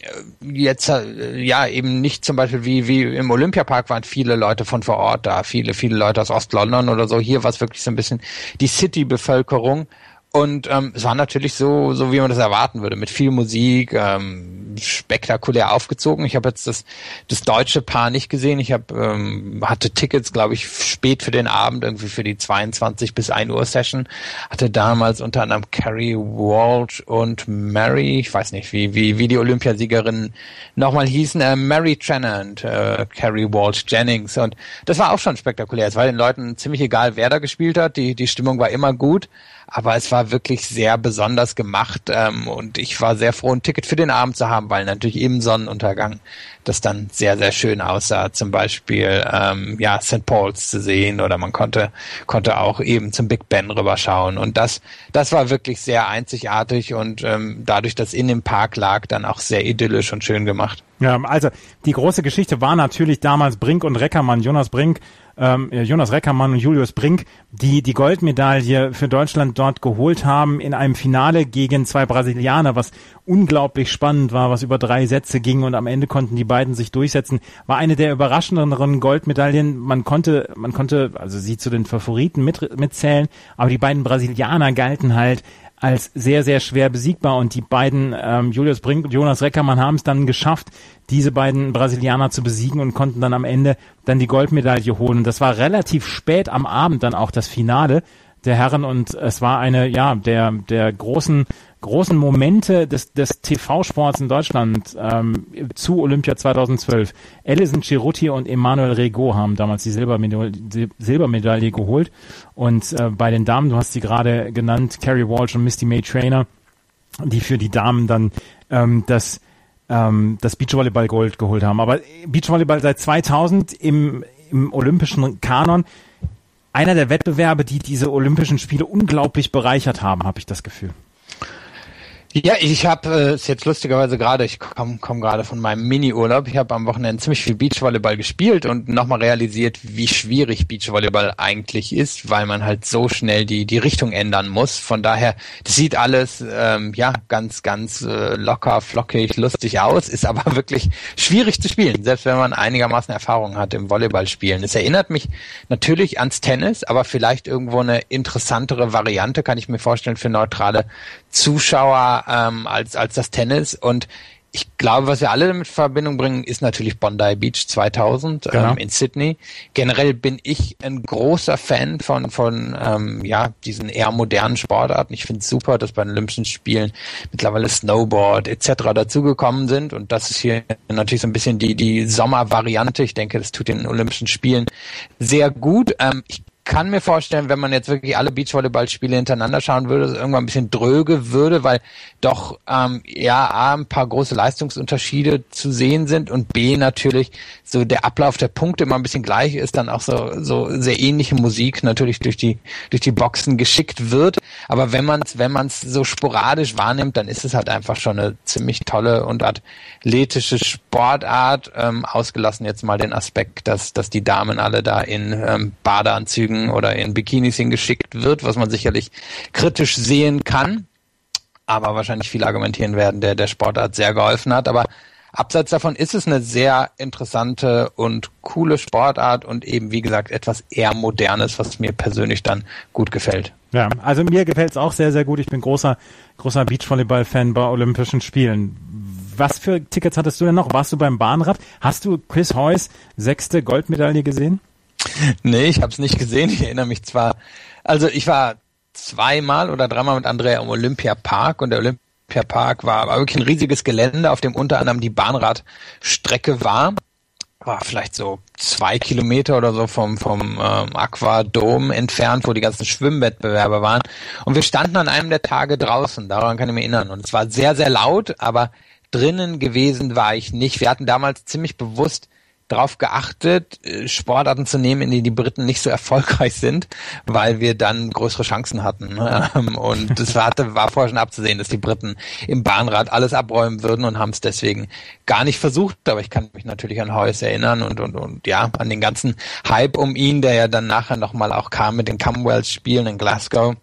jetzt äh, ja eben nicht zum Beispiel wie wie im Olympiapark waren viele Leute von vor Ort da, viele viele Leute aus Ost-London oder so. Hier war es wirklich so ein bisschen die City-Bevölkerung. Und ähm, es war natürlich so, so wie man das erwarten würde, mit viel Musik, ähm, spektakulär aufgezogen. Ich habe jetzt das, das deutsche Paar nicht gesehen. Ich hab, ähm, hatte Tickets, glaube ich, spät für den Abend, irgendwie für die 22 bis 1 Uhr Session. Hatte damals unter anderem Carrie Walsh und Mary, ich weiß nicht, wie, wie, wie die Olympiasiegerinnen nochmal hießen, äh, Mary Trennant, äh, Carrie Walsh Jennings. Und das war auch schon spektakulär. Es war den Leuten ziemlich egal, wer da gespielt hat. Die, die Stimmung war immer gut aber es war wirklich sehr besonders gemacht ähm, und ich war sehr froh, ein Ticket für den Abend zu haben, weil natürlich im Sonnenuntergang das dann sehr, sehr schön aussah. Zum Beispiel ähm, ja St. Paul's zu sehen oder man konnte konnte auch eben zum Big Ben rüberschauen und das das war wirklich sehr einzigartig und ähm, dadurch, dass in dem Park lag, dann auch sehr idyllisch und schön gemacht. Ja, also die große Geschichte war natürlich damals Brink und Reckermann, Jonas Brink, ähm, Jonas Reckermann und Julius Brink, die die Goldmedaille für Deutschland dort geholt haben in einem Finale gegen zwei Brasilianer, was unglaublich spannend war, was über drei Sätze ging und am Ende konnten die beiden sich durchsetzen. War eine der überraschenderen Goldmedaillen. Man konnte, man konnte also sie zu den Favoriten mit, mitzählen, aber die beiden Brasilianer galten halt als sehr, sehr schwer besiegbar. Und die beiden, ähm, Julius Brink und Jonas Reckermann, haben es dann geschafft, diese beiden Brasilianer zu besiegen und konnten dann am Ende dann die Goldmedaille holen. Das war relativ spät am Abend dann auch das Finale der Herren und es war eine, ja, der, der großen großen Momente des, des TV-Sports in Deutschland ähm, zu Olympia 2012. Alison Cerutti und Emmanuel Rego haben damals die Silbermedaille, die Silbermedaille geholt. Und äh, bei den Damen, du hast sie gerade genannt, Carrie Walsh und Misty May Trainer, die für die Damen dann ähm, das ähm, das Beachvolleyball Gold geholt haben. Aber Beachvolleyball seit 2000 im, im olympischen Kanon einer der Wettbewerbe, die diese Olympischen Spiele unglaublich bereichert haben, habe ich das Gefühl. Ja, ich habe äh, ist jetzt lustigerweise gerade, ich komme komm gerade von meinem Mini-Urlaub. Ich habe am Wochenende ziemlich viel Beachvolleyball gespielt und nochmal realisiert, wie schwierig Beachvolleyball eigentlich ist, weil man halt so schnell die die Richtung ändern muss. Von daher, das sieht alles ähm, ja ganz ganz äh, locker, flockig, lustig aus, ist aber wirklich schwierig zu spielen, selbst wenn man einigermaßen Erfahrung hat im Volleyballspielen. Es erinnert mich natürlich ans Tennis, aber vielleicht irgendwo eine interessantere Variante kann ich mir vorstellen für neutrale Zuschauer ähm, als, als das Tennis. Und ich glaube, was wir alle damit in Verbindung bringen, ist natürlich Bondi Beach 2000 genau. ähm, in Sydney. Generell bin ich ein großer Fan von von ähm, ja diesen eher modernen Sportarten. Ich finde es super, dass bei den Olympischen Spielen mittlerweile Snowboard etc. dazugekommen sind und das ist hier natürlich so ein bisschen die die Sommervariante. Ich denke, das tut den Olympischen Spielen sehr gut. Ähm, ich kann mir vorstellen, wenn man jetzt wirklich alle Beachvolleyballspiele hintereinander schauen würde, dass es irgendwann ein bisschen dröge würde, weil doch ähm, ja A, ein paar große Leistungsunterschiede zu sehen sind und B natürlich so der Ablauf der Punkte immer ein bisschen gleich ist, dann auch so so sehr ähnliche Musik natürlich durch die durch die Boxen geschickt wird. Aber wenn man es wenn man es so sporadisch wahrnimmt, dann ist es halt einfach schon eine ziemlich tolle und athletische Sportart. Ähm, ausgelassen jetzt mal den Aspekt, dass dass die Damen alle da in ähm, Badeanzügen Anzügen oder in Bikinis hingeschickt wird, was man sicherlich kritisch sehen kann, aber wahrscheinlich viel argumentieren werden, der der Sportart sehr geholfen hat. Aber abseits davon ist es eine sehr interessante und coole Sportart und eben, wie gesagt, etwas eher modernes, was mir persönlich dann gut gefällt. Ja, also mir gefällt es auch sehr, sehr gut. Ich bin großer, großer Beachvolleyball-Fan bei Olympischen Spielen. Was für Tickets hattest du denn noch? Warst du beim Bahnrad? Hast du Chris Heuss sechste Goldmedaille gesehen? Nee, ich habe es nicht gesehen. Ich erinnere mich zwar, also ich war zweimal oder dreimal mit Andrea im Olympiapark und der Olympiapark war, war wirklich ein riesiges Gelände, auf dem unter anderem die Bahnradstrecke war. War vielleicht so zwei Kilometer oder so vom, vom ähm, Aquadom entfernt, wo die ganzen Schwimmwettbewerbe waren. Und wir standen an einem der Tage draußen, daran kann ich mich erinnern. Und es war sehr, sehr laut, aber drinnen gewesen war ich nicht. Wir hatten damals ziemlich bewusst darauf geachtet, äh, Sportarten zu nehmen, in denen die Briten nicht so erfolgreich sind, weil wir dann größere Chancen hatten. Ne? Und es war, war vorher schon abzusehen, dass die Briten im Bahnrad alles abräumen würden und haben es deswegen gar nicht versucht. Aber ich kann mich natürlich an Heuss erinnern und, und, und ja, an den ganzen Hype um ihn, der ja dann nachher nochmal auch kam mit den Commonwealth-Spielen in Glasgow.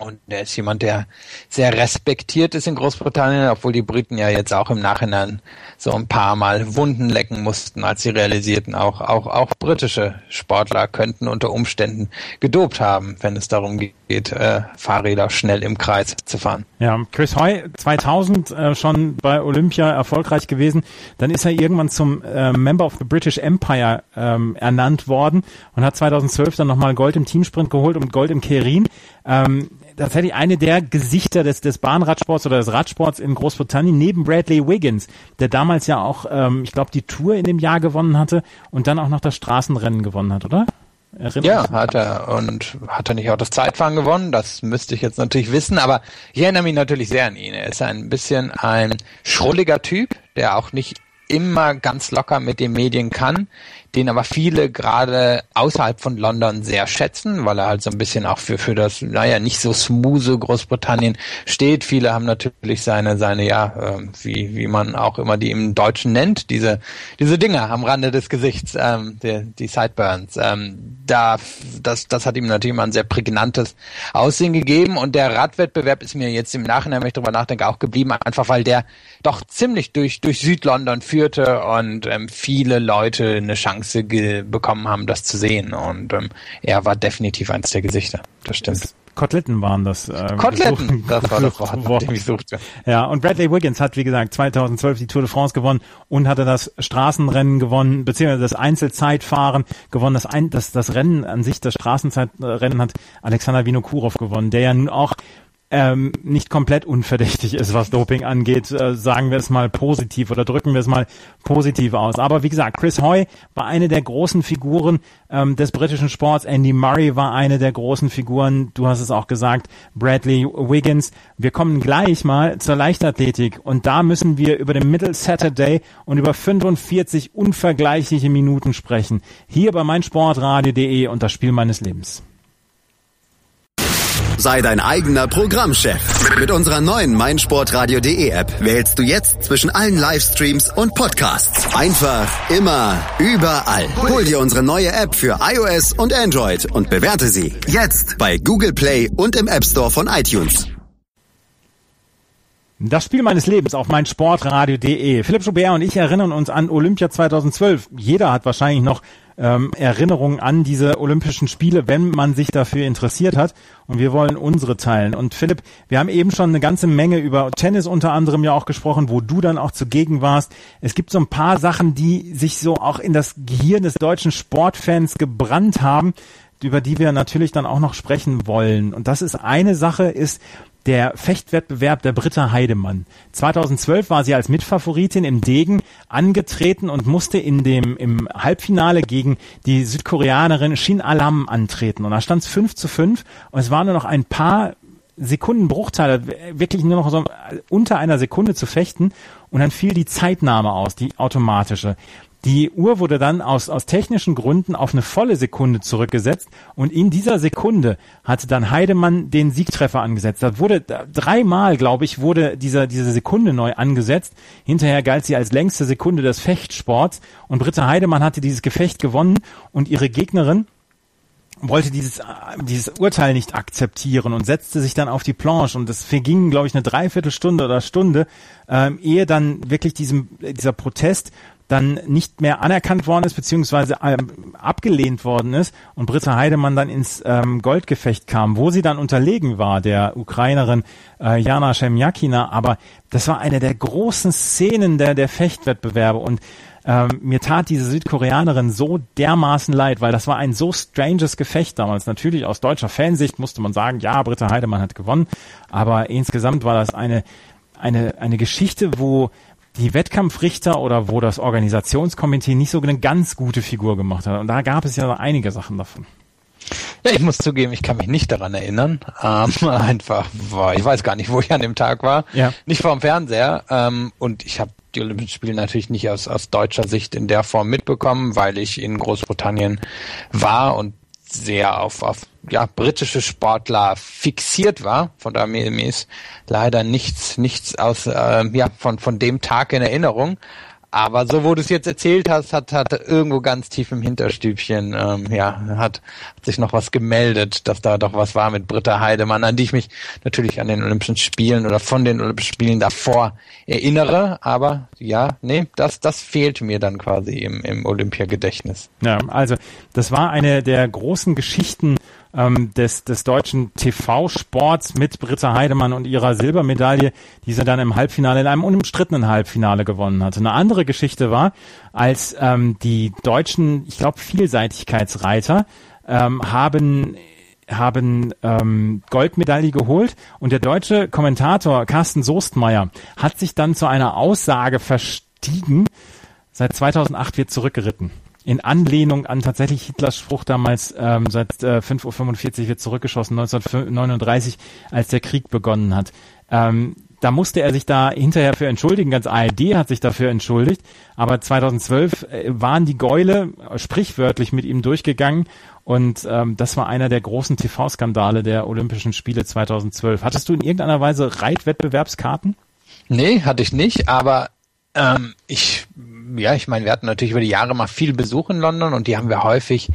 Und er ist jemand, der sehr respektiert ist in Großbritannien, obwohl die Briten ja jetzt auch im Nachhinein so ein paar Mal Wunden lecken mussten, als sie realisierten, auch, auch, auch britische Sportler könnten unter Umständen gedopt haben, wenn es darum geht, äh, Fahrräder schnell im Kreis zu fahren. Ja, Chris Hoy 2000 äh, schon bei Olympia erfolgreich gewesen. Dann ist er irgendwann zum äh, Member of the British Empire ähm, ernannt worden und hat 2012 dann nochmal Gold im Teamsprint geholt und Gold im Kerin. Ähm, tatsächlich eine der Gesichter des, des Bahnradsports oder des Radsports in Großbritannien, neben Bradley Wiggins, der damals ja auch, ähm, ich glaube, die Tour in dem Jahr gewonnen hatte und dann auch noch das Straßenrennen gewonnen hat, oder? Erinnerst ja, hat er. Und hat er nicht auch das Zeitfahren gewonnen? Das müsste ich jetzt natürlich wissen, aber ich erinnere mich natürlich sehr an ihn. Er ist ein bisschen ein schrulliger Typ, der auch nicht immer ganz locker mit den Medien kann, den aber viele gerade außerhalb von London sehr schätzen, weil er halt so ein bisschen auch für, für das, naja, nicht so smooth Großbritannien steht. Viele haben natürlich seine, seine, ja, äh, wie, wie man auch immer die im Deutschen nennt, diese, diese Dinger am Rande des Gesichts, ähm, die, die Sideburns. Ähm, da, das, das hat ihm natürlich mal ein sehr prägnantes Aussehen gegeben und der Radwettbewerb ist mir jetzt im Nachhinein, wenn ich drüber nachdenke, auch geblieben, einfach weil der doch ziemlich durch, durch Südlondon führte und ähm, viele Leute eine Chance bekommen haben, das zu sehen. Und ähm, er war definitiv eins der Gesichter. Das stimmt. Das Koteletten waren das. Äh, Koteletten, das war das Wort, Wort. ich suchte. Ja, und Bradley Wiggins hat, wie gesagt, 2012 die Tour de France gewonnen und hatte das Straßenrennen gewonnen, beziehungsweise das Einzelzeitfahren gewonnen. Das, Ein das, das Rennen an sich, das Straßenzeitrennen hat Alexander Vinokurov gewonnen, der ja nun auch ähm, nicht komplett unverdächtig ist, was Doping angeht, äh, sagen wir es mal positiv oder drücken wir es mal positiv aus. Aber wie gesagt, Chris Hoy war eine der großen Figuren ähm, des britischen Sports. Andy Murray war eine der großen Figuren. Du hast es auch gesagt, Bradley Wiggins. Wir kommen gleich mal zur Leichtathletik und da müssen wir über den Middle Saturday und über 45 unvergleichliche Minuten sprechen. Hier bei meinsportradio.de und das Spiel meines Lebens. Sei dein eigener Programmchef. Mit unserer neuen meinsportradio.de App wählst du jetzt zwischen allen Livestreams und Podcasts. Einfach, immer, überall. Hol dir unsere neue App für iOS und Android und bewerte sie jetzt bei Google Play und im App Store von iTunes. Das Spiel meines Lebens auf meinsportradio.de. Philipp Schubert und ich erinnern uns an Olympia 2012. Jeder hat wahrscheinlich noch ähm, Erinnerungen an diese Olympischen Spiele, wenn man sich dafür interessiert hat. Und wir wollen unsere teilen. Und Philipp, wir haben eben schon eine ganze Menge über Tennis unter anderem ja auch gesprochen, wo du dann auch zugegen warst. Es gibt so ein paar Sachen, die sich so auch in das Gehirn des deutschen Sportfans gebrannt haben über die wir natürlich dann auch noch sprechen wollen. Und das ist eine Sache, ist der Fechtwettbewerb der Britta Heidemann. 2012 war sie als Mitfavoritin im Degen angetreten und musste in dem, im Halbfinale gegen die Südkoreanerin Shin Alam antreten. Und da stand es 5 zu 5 und es waren nur noch ein paar Sekundenbruchteile, wirklich nur noch so unter einer Sekunde zu fechten und dann fiel die Zeitnahme aus, die automatische. Die Uhr wurde dann aus, aus technischen Gründen auf eine volle Sekunde zurückgesetzt und in dieser Sekunde hatte dann Heidemann den Siegtreffer angesetzt. Da wurde dreimal, glaube ich, wurde dieser, diese Sekunde neu angesetzt. Hinterher galt sie als längste Sekunde des Fechtsports und Britta Heidemann hatte dieses Gefecht gewonnen und ihre Gegnerin wollte dieses, dieses Urteil nicht akzeptieren und setzte sich dann auf die Planche und es verging, glaube ich, eine Dreiviertelstunde oder Stunde, ähm, ehe dann wirklich diesem, dieser Protest dann nicht mehr anerkannt worden ist, beziehungsweise ähm, abgelehnt worden ist und Britta Heidemann dann ins ähm, Goldgefecht kam, wo sie dann unterlegen war, der Ukrainerin äh, Jana Shemjakina. Aber das war eine der großen Szenen der, der Fechtwettbewerbe und ähm, mir tat diese Südkoreanerin so dermaßen leid, weil das war ein so stranges Gefecht damals. Natürlich aus deutscher Fansicht musste man sagen, ja, Britta Heidemann hat gewonnen, aber insgesamt war das eine eine eine Geschichte, wo die Wettkampfrichter oder wo das Organisationskomitee nicht so eine ganz gute Figur gemacht hat. Und da gab es ja einige Sachen davon. Ja, ich muss zugeben, ich kann mich nicht daran erinnern. Ähm, einfach, war, ich weiß gar nicht, wo ich an dem Tag war. Ja. Nicht vor dem Fernseher. Ähm, und ich habe die Olympischen Spiele natürlich nicht aus, aus deutscher Sicht in der Form mitbekommen, weil ich in Großbritannien war und sehr auf, auf ja, britische Sportler fixiert war. Von daher mir, ist leider nichts, nichts aus äh, ja, von, von dem Tag in Erinnerung. Aber so, wo du es jetzt erzählt hast, hat, hat irgendwo ganz tief im Hinterstübchen, ähm, ja, hat, hat sich noch was gemeldet, dass da doch was war mit Britta Heidemann, an die ich mich natürlich an den Olympischen Spielen oder von den Olympischen Spielen davor erinnere. Aber ja, nee, das, das fehlt mir dann quasi im, im Olympiagedächtnis. Ja, also das war eine der großen Geschichten ähm, des, des deutschen TV-Sports mit Britta Heidemann und ihrer Silbermedaille, die sie dann im Halbfinale, in einem unumstrittenen Halbfinale gewonnen hatte. Eine andere Geschichte war, als ähm, die deutschen, ich glaube, Vielseitigkeitsreiter ähm, haben haben ähm, Goldmedaille geholt und der deutsche Kommentator Carsten Soestmeier hat sich dann zu einer Aussage verstiegen, seit 2008 wird zurückgeritten in Anlehnung an tatsächlich Hitlers Spruch damals, ähm, seit äh, 5.45 Uhr wird zurückgeschossen, 1939, als der Krieg begonnen hat. Ähm, da musste er sich da hinterher für entschuldigen. Ganz ARD hat sich dafür entschuldigt. Aber 2012 äh, waren die Gäule sprichwörtlich mit ihm durchgegangen. Und ähm, das war einer der großen TV-Skandale der Olympischen Spiele 2012. Hattest du in irgendeiner Weise Reitwettbewerbskarten? Nee, hatte ich nicht, aber ähm, ich ja, ich meine, wir hatten natürlich über die Jahre mal viel Besuch in London und die haben wir häufig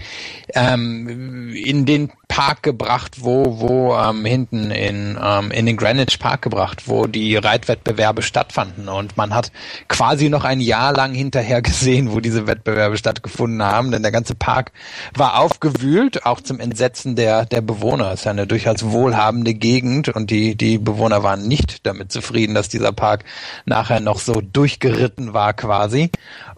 ähm, in den Park gebracht, wo, wo ähm, hinten in, ähm, in den Greenwich Park gebracht, wo die Reitwettbewerbe stattfanden. Und man hat quasi noch ein Jahr lang hinterher gesehen, wo diese Wettbewerbe stattgefunden haben, denn der ganze Park war aufgewühlt, auch zum Entsetzen der, der Bewohner. Es ist ja eine durchaus wohlhabende Gegend und die, die Bewohner waren nicht damit zufrieden, dass dieser Park nachher noch so durchgeritten war quasi.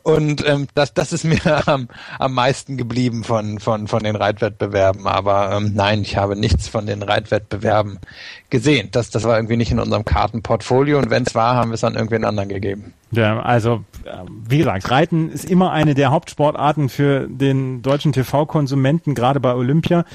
Und ähm, das, das ist mir am, am meisten geblieben von, von, von den Reitwettbewerben. Aber ähm, nein, ich habe nichts von den Reitwettbewerben gesehen. Das, das war irgendwie nicht in unserem Kartenportfolio und wenn es war, haben wir es an irgendwen anderen gegeben. Ja, also äh, wie gesagt, Reiten ist immer eine der Hauptsportarten für den deutschen TV-Konsumenten, gerade bei Olympia.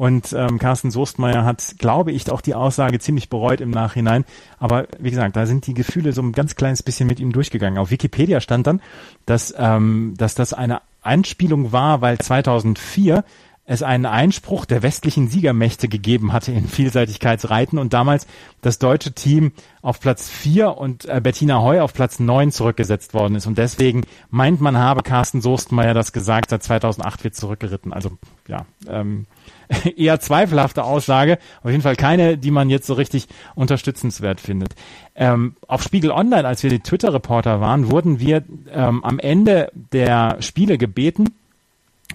Und ähm, Carsten Soestmeier hat, glaube ich, auch die Aussage ziemlich bereut im Nachhinein. Aber wie gesagt, da sind die Gefühle so ein ganz kleines bisschen mit ihm durchgegangen. Auf Wikipedia stand dann, dass, ähm, dass das eine Einspielung war, weil 2004 es einen Einspruch der westlichen Siegermächte gegeben hatte in Vielseitigkeitsreiten und damals das deutsche Team auf Platz 4 und äh, Bettina Heu auf Platz 9 zurückgesetzt worden ist. Und deswegen meint man, habe Carsten Soestmeier das gesagt, seit 2008 wird zurückgeritten. Also ja, ähm, eher zweifelhafte Aussage, auf jeden Fall keine, die man jetzt so richtig unterstützenswert findet. Ähm, auf Spiegel Online, als wir die Twitter-Reporter waren, wurden wir ähm, am Ende der Spiele gebeten,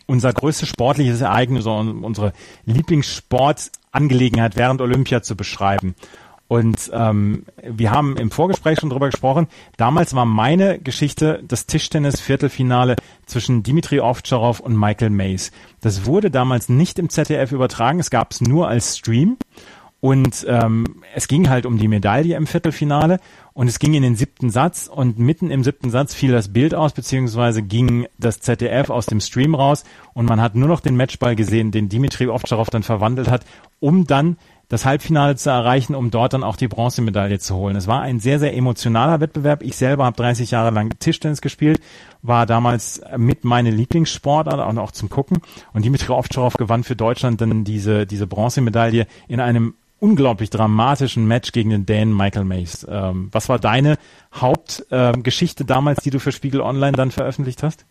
unser größtes sportliches Ereignis, unsere Lieblingssportangelegenheit während Olympia zu beschreiben. Und ähm, wir haben im Vorgespräch schon drüber gesprochen. Damals war meine Geschichte das Tischtennis-Viertelfinale zwischen Dimitri Ovtcharov und Michael Mays. Das wurde damals nicht im ZDF übertragen. Es gab es nur als Stream. Und ähm, es ging halt um die Medaille im Viertelfinale und es ging in den siebten Satz und mitten im siebten Satz fiel das Bild aus, beziehungsweise ging das ZDF aus dem Stream raus und man hat nur noch den Matchball gesehen, den Dimitri Ovtcharov dann verwandelt hat, um dann das Halbfinale zu erreichen, um dort dann auch die Bronzemedaille zu holen. Es war ein sehr, sehr emotionaler Wettbewerb. Ich selber habe 30 Jahre lang Tischtennis gespielt, war damals mit meine Lieblingssportart und auch zum Gucken. Und Dimitri Ovtcharov gewann für Deutschland dann diese, diese Bronzemedaille in einem unglaublich dramatischen Match gegen den Dänen Michael Mays. Ähm, was war deine Hauptgeschichte ähm, damals, die du für Spiegel Online dann veröffentlicht hast?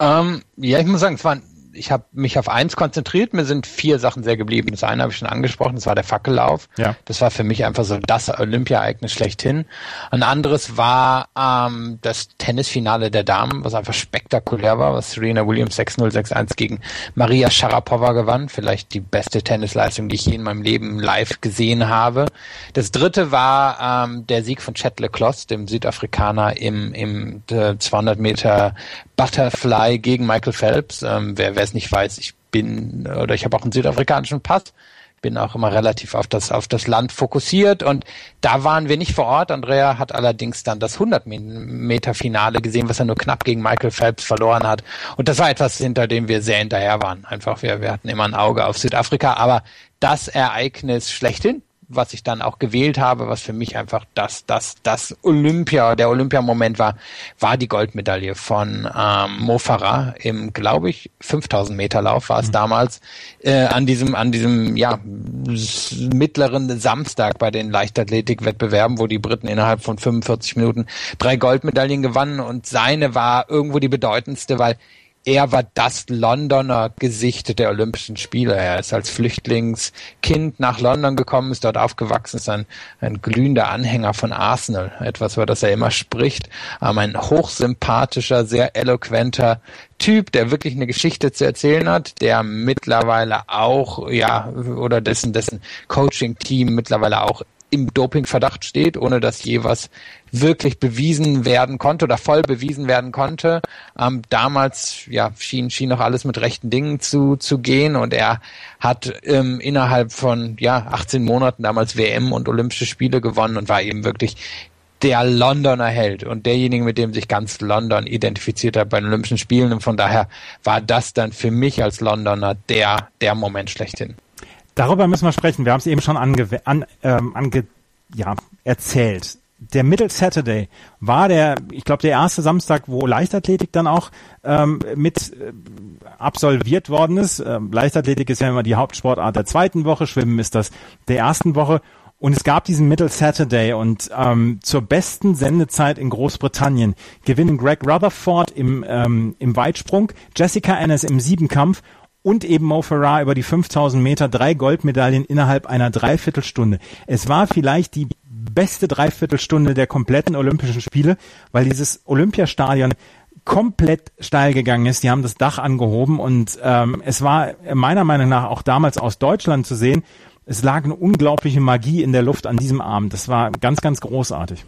Ähm, ja, ich muss sagen, es waren ich habe mich auf eins konzentriert. Mir sind vier Sachen sehr geblieben. Das eine habe ich schon angesprochen, das war der Fackellauf. Ja. Das war für mich einfach so das Olympia-Ereignis schlechthin. Ein anderes war ähm, das Tennisfinale der Damen, was einfach spektakulär war, was Serena Williams 6-0, 6-1 gegen Maria Sharapova gewann. Vielleicht die beste Tennisleistung, die ich je in meinem Leben live gesehen habe. Das dritte war ähm, der Sieg von Chet Leclos, dem Südafrikaner im, im äh, 200 Meter Butterfly gegen Michael Phelps. Ähm, wer wer es nicht weiß, ich bin oder ich habe auch einen südafrikanischen Pass, bin auch immer relativ auf das auf das Land fokussiert und da waren wir nicht vor Ort. Andrea hat allerdings dann das 100 Meter Finale gesehen, was er nur knapp gegen Michael Phelps verloren hat und das war etwas, hinter dem wir sehr hinterher waren. Einfach wir wir hatten immer ein Auge auf Südafrika, aber das Ereignis schlechthin was ich dann auch gewählt habe, was für mich einfach das, das, das Olympia, der Olympiamoment war, war die Goldmedaille von ähm, Mo Farah im, glaube ich, 5000 Meter Lauf war es mhm. damals, äh, an diesem, an diesem, ja, mittleren Samstag bei den Leichtathletikwettbewerben, wo die Briten innerhalb von 45 Minuten drei Goldmedaillen gewannen und seine war irgendwo die bedeutendste, weil er war das Londoner Gesicht der Olympischen Spiele. Er ist als Flüchtlingskind nach London gekommen, ist dort aufgewachsen, ist ein, ein glühender Anhänger von Arsenal. Etwas, über das er immer spricht. Ähm, ein hochsympathischer, sehr eloquenter Typ, der wirklich eine Geschichte zu erzählen hat, der mittlerweile auch, ja, oder dessen, dessen Coaching-Team mittlerweile auch im Dopingverdacht steht, ohne dass je was wirklich bewiesen werden konnte oder voll bewiesen werden konnte. Ähm, damals ja, schien, schien noch alles mit rechten Dingen zu, zu gehen und er hat ähm, innerhalb von ja, 18 Monaten damals WM und Olympische Spiele gewonnen und war eben wirklich der Londoner Held und derjenige, mit dem sich ganz London identifiziert hat bei den Olympischen Spielen und von daher war das dann für mich als Londoner der, der Moment schlechthin. Darüber müssen wir sprechen. Wir haben es eben schon ange an, ähm, ange ja, erzählt. Der Middle Saturday war der, ich glaube, der erste Samstag, wo Leichtathletik dann auch ähm, mit äh, absolviert worden ist. Ähm, Leichtathletik ist ja immer die Hauptsportart der zweiten Woche, Schwimmen ist das der ersten Woche. Und es gab diesen Middle Saturday und ähm, zur besten Sendezeit in Großbritannien gewinnen Greg Rutherford im, ähm, im Weitsprung, Jessica Ennis im Siebenkampf und eben Mo Farah über die 5000 Meter drei Goldmedaillen innerhalb einer Dreiviertelstunde. Es war vielleicht die beste Dreiviertelstunde der kompletten Olympischen Spiele, weil dieses Olympiastadion komplett steil gegangen ist. Die haben das Dach angehoben und ähm, es war meiner Meinung nach auch damals aus Deutschland zu sehen. Es lag eine unglaubliche Magie in der Luft an diesem Abend. Das war ganz, ganz großartig.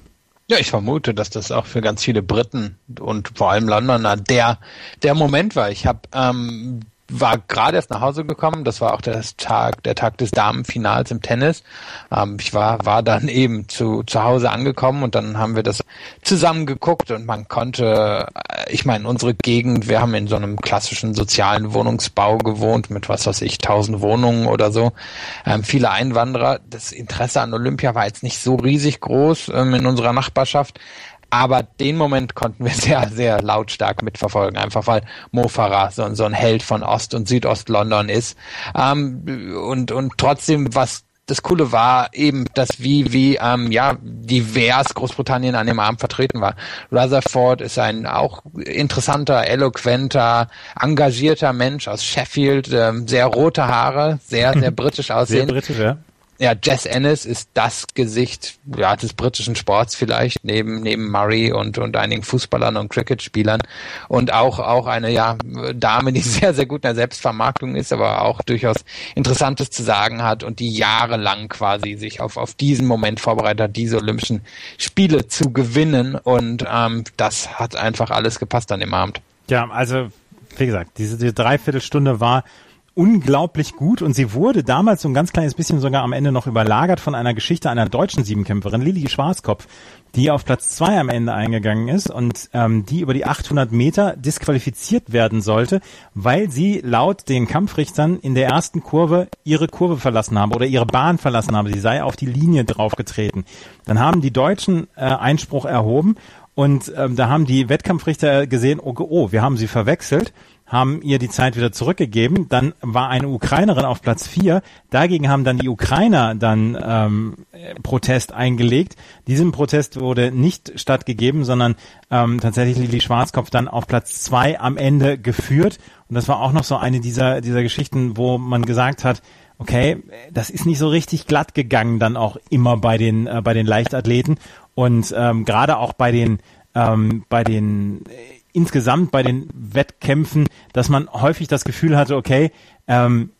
Ja, ich vermute, dass das auch für ganz viele Briten und vor allem Londoner der der Moment war. Ich habe ähm, war gerade erst nach Hause gekommen. Das war auch der Tag, der Tag des Damenfinals im Tennis. Ähm, ich war, war dann eben zu, zu Hause angekommen und dann haben wir das zusammen geguckt und man konnte, äh, ich meine, unsere Gegend, wir haben in so einem klassischen sozialen Wohnungsbau gewohnt mit was weiß ich, tausend Wohnungen oder so. Ähm, viele Einwanderer. Das Interesse an Olympia war jetzt nicht so riesig groß ähm, in unserer Nachbarschaft. Aber den Moment konnten wir sehr, sehr lautstark mitverfolgen, einfach weil Mo Farah so, so ein Held von Ost- und Südost-London ist. Ähm, und, und trotzdem, was das Coole war eben, dass wie, wie, ähm, ja, divers Großbritannien an dem Abend vertreten war. Rutherford ist ein auch interessanter, eloquenter, engagierter Mensch aus Sheffield, ähm, sehr rote Haare, sehr, sehr britisch aussehen. Sehr britisch, ja ja, Jess Ennis ist das Gesicht ja, des britischen Sports vielleicht, neben, neben Murray und, und einigen Fußballern und Cricketspielern. Und auch, auch eine ja, Dame, die sehr, sehr gut in der Selbstvermarktung ist, aber auch durchaus Interessantes zu sagen hat und die jahrelang quasi sich auf, auf diesen Moment vorbereitet hat, diese Olympischen Spiele zu gewinnen. Und ähm, das hat einfach alles gepasst an dem Abend. Ja, also wie gesagt, diese, diese Dreiviertelstunde war unglaublich gut und sie wurde damals so ein ganz kleines bisschen sogar am Ende noch überlagert von einer Geschichte einer deutschen Siebenkämpferin, Lili Schwarzkopf, die auf Platz zwei am Ende eingegangen ist und ähm, die über die 800 Meter disqualifiziert werden sollte, weil sie laut den Kampfrichtern in der ersten Kurve ihre Kurve verlassen habe oder ihre Bahn verlassen habe. Sie sei auf die Linie draufgetreten. Dann haben die Deutschen äh, Einspruch erhoben und ähm, da haben die Wettkampfrichter gesehen, oh, oh, wir haben sie verwechselt haben ihr die Zeit wieder zurückgegeben. Dann war eine Ukrainerin auf Platz vier. Dagegen haben dann die Ukrainer dann ähm, Protest eingelegt. Diesem Protest wurde nicht stattgegeben, sondern ähm, tatsächlich Lili Schwarzkopf dann auf Platz zwei am Ende geführt. Und das war auch noch so eine dieser, dieser Geschichten, wo man gesagt hat, okay, das ist nicht so richtig glatt gegangen dann auch immer bei den, äh, bei den Leichtathleten. Und ähm, gerade auch bei den, ähm, bei den insgesamt bei den Wettkämpfen, dass man häufig das Gefühl hatte, okay, ähm,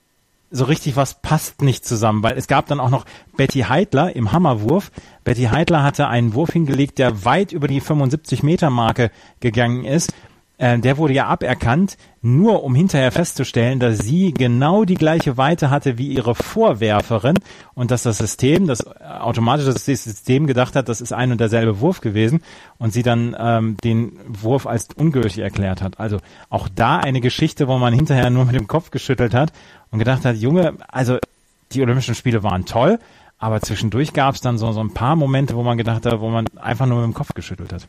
so richtig was passt nicht zusammen, weil es gab dann auch noch Betty Heidler im Hammerwurf. Betty Heidler hatte einen Wurf hingelegt, der weit über die 75 Meter Marke gegangen ist äh, der wurde ja aberkannt, nur um hinterher festzustellen, dass sie genau die gleiche Weite hatte wie ihre Vorwerferin und dass das System, das automatische System gedacht hat, das ist ein und derselbe Wurf gewesen und sie dann ähm, den Wurf als ungültig erklärt hat. Also auch da eine Geschichte, wo man hinterher nur mit dem Kopf geschüttelt hat und gedacht hat, Junge, also die Olympischen Spiele waren toll, aber zwischendurch gab es dann so, so ein paar Momente, wo man gedacht hat, wo man einfach nur mit dem Kopf geschüttelt hat.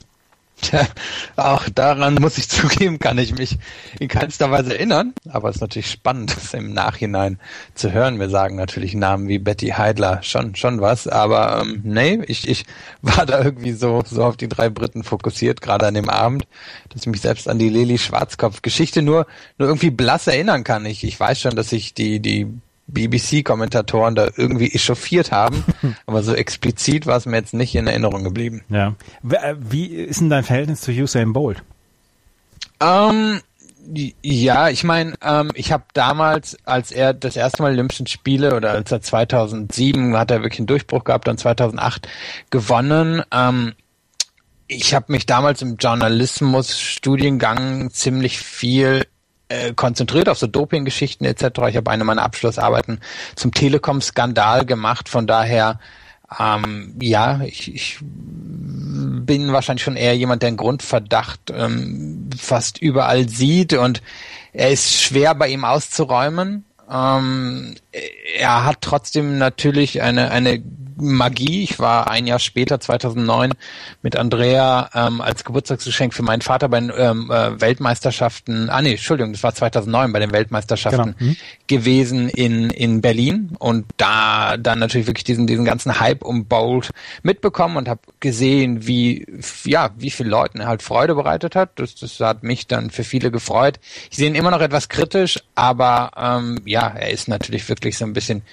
Auch daran muss ich zugeben, kann ich mich in keinster Weise erinnern. Aber es ist natürlich spannend, das im Nachhinein zu hören. Wir sagen natürlich Namen wie Betty Heidler schon, schon was. Aber ähm, nee, ich, ich war da irgendwie so, so auf die drei Briten fokussiert, gerade an dem Abend, dass ich mich selbst an die Lili Schwarzkopf-Geschichte nur, nur irgendwie blass erinnern kann. Ich, ich weiß schon, dass ich die, die BBC-Kommentatoren da irgendwie echauffiert haben, aber so explizit war es mir jetzt nicht in Erinnerung geblieben. Ja. Äh, wie ist denn dein Verhältnis zu Usain Bolt? Ähm, ja, ich meine, ähm, ich habe damals, als er das erste Mal Olympischen Spiele oder als er 2007 hat er wirklich einen Durchbruch gehabt, dann 2008 gewonnen. Ähm, ich habe mich damals im Journalismus-Studiengang ziemlich viel äh, konzentriert auf so Doping-Geschichten etc. Ich habe eine meiner Abschlussarbeiten zum Telekom-Skandal gemacht. Von daher, ähm, ja, ich, ich bin wahrscheinlich schon eher jemand, der einen Grundverdacht ähm, fast überall sieht und er ist schwer bei ihm auszuräumen. Ähm, er hat trotzdem natürlich eine, eine Magie. Ich war ein Jahr später, 2009, mit Andrea ähm, als Geburtstagsgeschenk für meinen Vater bei den ähm, äh, Weltmeisterschaften, ah nee, Entschuldigung, das war 2009 bei den Weltmeisterschaften genau. mhm. gewesen in, in Berlin und da dann natürlich wirklich diesen, diesen ganzen Hype um Bolt mitbekommen und habe gesehen, wie, ja, wie viel Leuten er halt Freude bereitet hat. Das, das hat mich dann für viele gefreut. Ich sehe ihn immer noch etwas kritisch, aber ähm, ja, er ist natürlich wirklich so ein bisschen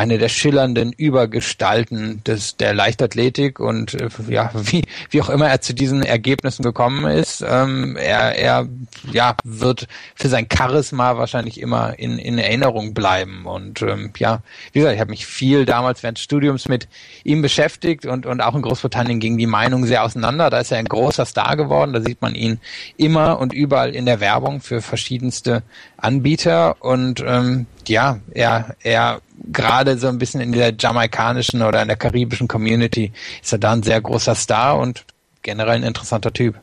eine der schillernden Übergestalten des, der Leichtathletik und äh, ja, wie, wie auch immer er zu diesen Ergebnissen gekommen ist, ähm, er, er ja, wird für sein Charisma wahrscheinlich immer in, in Erinnerung bleiben. Und ähm, ja, wie gesagt, ich habe mich viel damals während des Studiums mit ihm beschäftigt und, und auch in Großbritannien ging die Meinung sehr auseinander. Da ist er ein großer Star geworden, da sieht man ihn immer und überall in der Werbung für verschiedenste Anbieter und ähm, ja, er, er gerade so ein bisschen in der jamaikanischen oder in der karibischen Community ist er da ein sehr großer Star und generell ein interessanter Typ.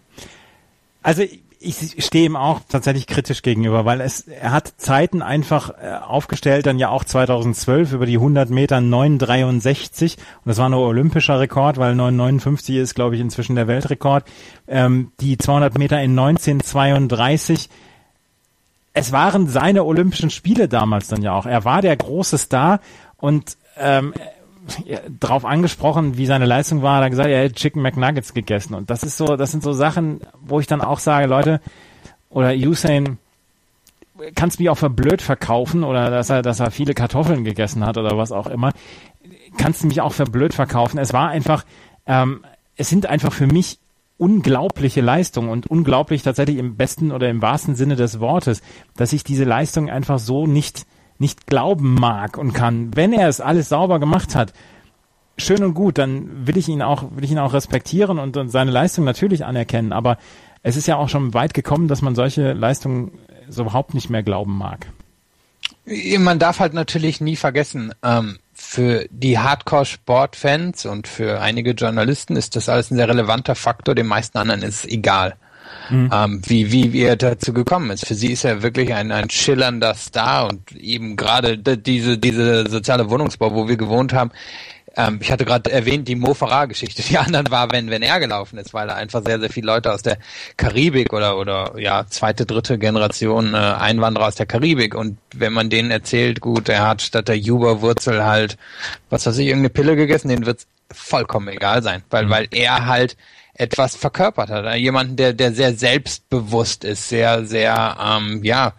Also ich stehe ihm auch tatsächlich kritisch gegenüber, weil es, er hat Zeiten einfach äh, aufgestellt, dann ja auch 2012 über die 100 Meter 9,63 und das war nur olympischer Rekord, weil 9,59 ist, glaube ich, inzwischen der Weltrekord. Ähm, die 200 Meter in 19,32 es waren seine Olympischen Spiele damals dann ja auch. Er war der große Star und ähm, drauf angesprochen, wie seine Leistung war, hat er gesagt, er hätte Chicken McNuggets gegessen. Und das ist so, das sind so Sachen, wo ich dann auch sage, Leute, oder Usain, kannst mich auch für blöd verkaufen oder dass er, dass er viele Kartoffeln gegessen hat oder was auch immer. Kannst du mich auch für blöd verkaufen. Es war einfach, ähm, es sind einfach für mich unglaubliche Leistung und unglaublich tatsächlich im besten oder im wahrsten Sinne des Wortes, dass ich diese Leistung einfach so nicht, nicht glauben mag und kann. Wenn er es alles sauber gemacht hat, schön und gut, dann will ich ihn auch, will ich ihn auch respektieren und, und seine Leistung natürlich anerkennen. Aber es ist ja auch schon weit gekommen, dass man solche Leistungen so überhaupt nicht mehr glauben mag. Man darf halt natürlich nie vergessen, ähm, für die Hardcore-Sportfans und für einige Journalisten ist das alles ein sehr relevanter Faktor. Den meisten anderen ist es egal, mhm. ähm, wie, wie, wie er dazu gekommen ist. Für sie ist er wirklich ein, ein schillernder Star und eben gerade diese, diese soziale Wohnungsbau, wo wir gewohnt haben, ähm, ich hatte gerade erwähnt, die Mo Farah-Geschichte. Die anderen war, wenn, wenn er gelaufen ist, weil er einfach sehr, sehr viele Leute aus der Karibik oder, oder ja, zweite, dritte Generation äh, Einwanderer aus der Karibik. Und wenn man denen erzählt, gut, er hat statt der Juba-Wurzel halt, was weiß ich, irgendeine Pille gegessen, denen wird's vollkommen egal sein. Weil, mhm. weil er halt etwas verkörpert hat. Jemanden, der, der sehr selbstbewusst ist, sehr, sehr, ähm, ja,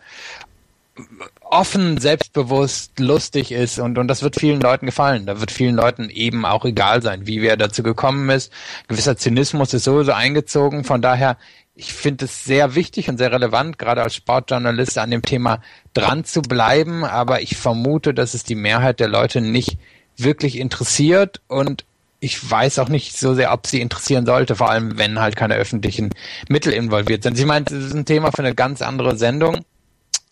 offen, selbstbewusst, lustig ist und, und das wird vielen Leuten gefallen. Da wird vielen Leuten eben auch egal sein, wie wer dazu gekommen ist. gewisser Zynismus ist sowieso eingezogen. Von daher, ich finde es sehr wichtig und sehr relevant, gerade als Sportjournalist an dem Thema dran zu bleiben. Aber ich vermute, dass es die Mehrheit der Leute nicht wirklich interessiert und ich weiß auch nicht so sehr, ob sie interessieren sollte, vor allem wenn halt keine öffentlichen Mittel involviert sind. Ich meine, das ist ein Thema für eine ganz andere Sendung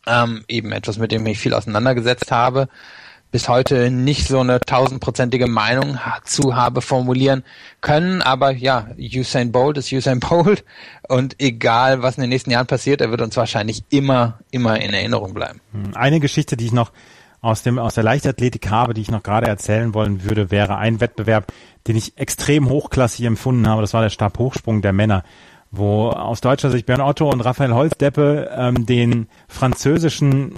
ähm, eben etwas, mit dem ich viel auseinandergesetzt habe, bis heute nicht so eine tausendprozentige Meinung zu habe formulieren können. Aber ja, Usain Bolt ist Usain Bolt und egal, was in den nächsten Jahren passiert, er wird uns wahrscheinlich immer, immer in Erinnerung bleiben. Hm, eine Geschichte, die ich noch aus dem aus der Leichtathletik habe, die ich noch gerade erzählen wollen würde, wäre ein Wettbewerb, den ich extrem hochklassig empfunden habe. Das war der Stabhochsprung der Männer wo aus deutscher Sicht Björn Otto und Raphael Holzdeppe ähm, den französischen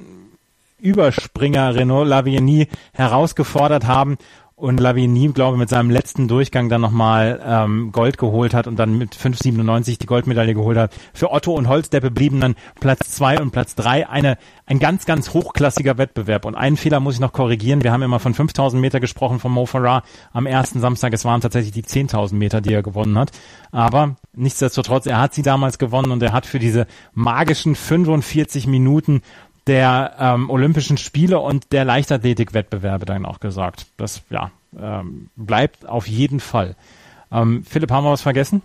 Überspringer Renault Lavigny herausgefordert haben und Lavigny, glaube ich, mit seinem letzten Durchgang dann nochmal ähm, Gold geholt hat und dann mit 5,97 die Goldmedaille geholt hat. Für Otto und Holzdeppe blieben dann Platz zwei und Platz drei eine, ein ganz, ganz hochklassiger Wettbewerb. Und einen Fehler muss ich noch korrigieren. Wir haben immer von 5000 Meter gesprochen von Mo Farah am ersten Samstag. Es waren tatsächlich die 10.000 Meter, die er gewonnen hat. Aber nichtsdestotrotz, er hat sie damals gewonnen und er hat für diese magischen 45 Minuten der ähm, Olympischen Spiele und der Leichtathletikwettbewerbe dann auch gesagt. Das ja ähm, bleibt auf jeden Fall. Ähm, Philipp, haben wir was vergessen?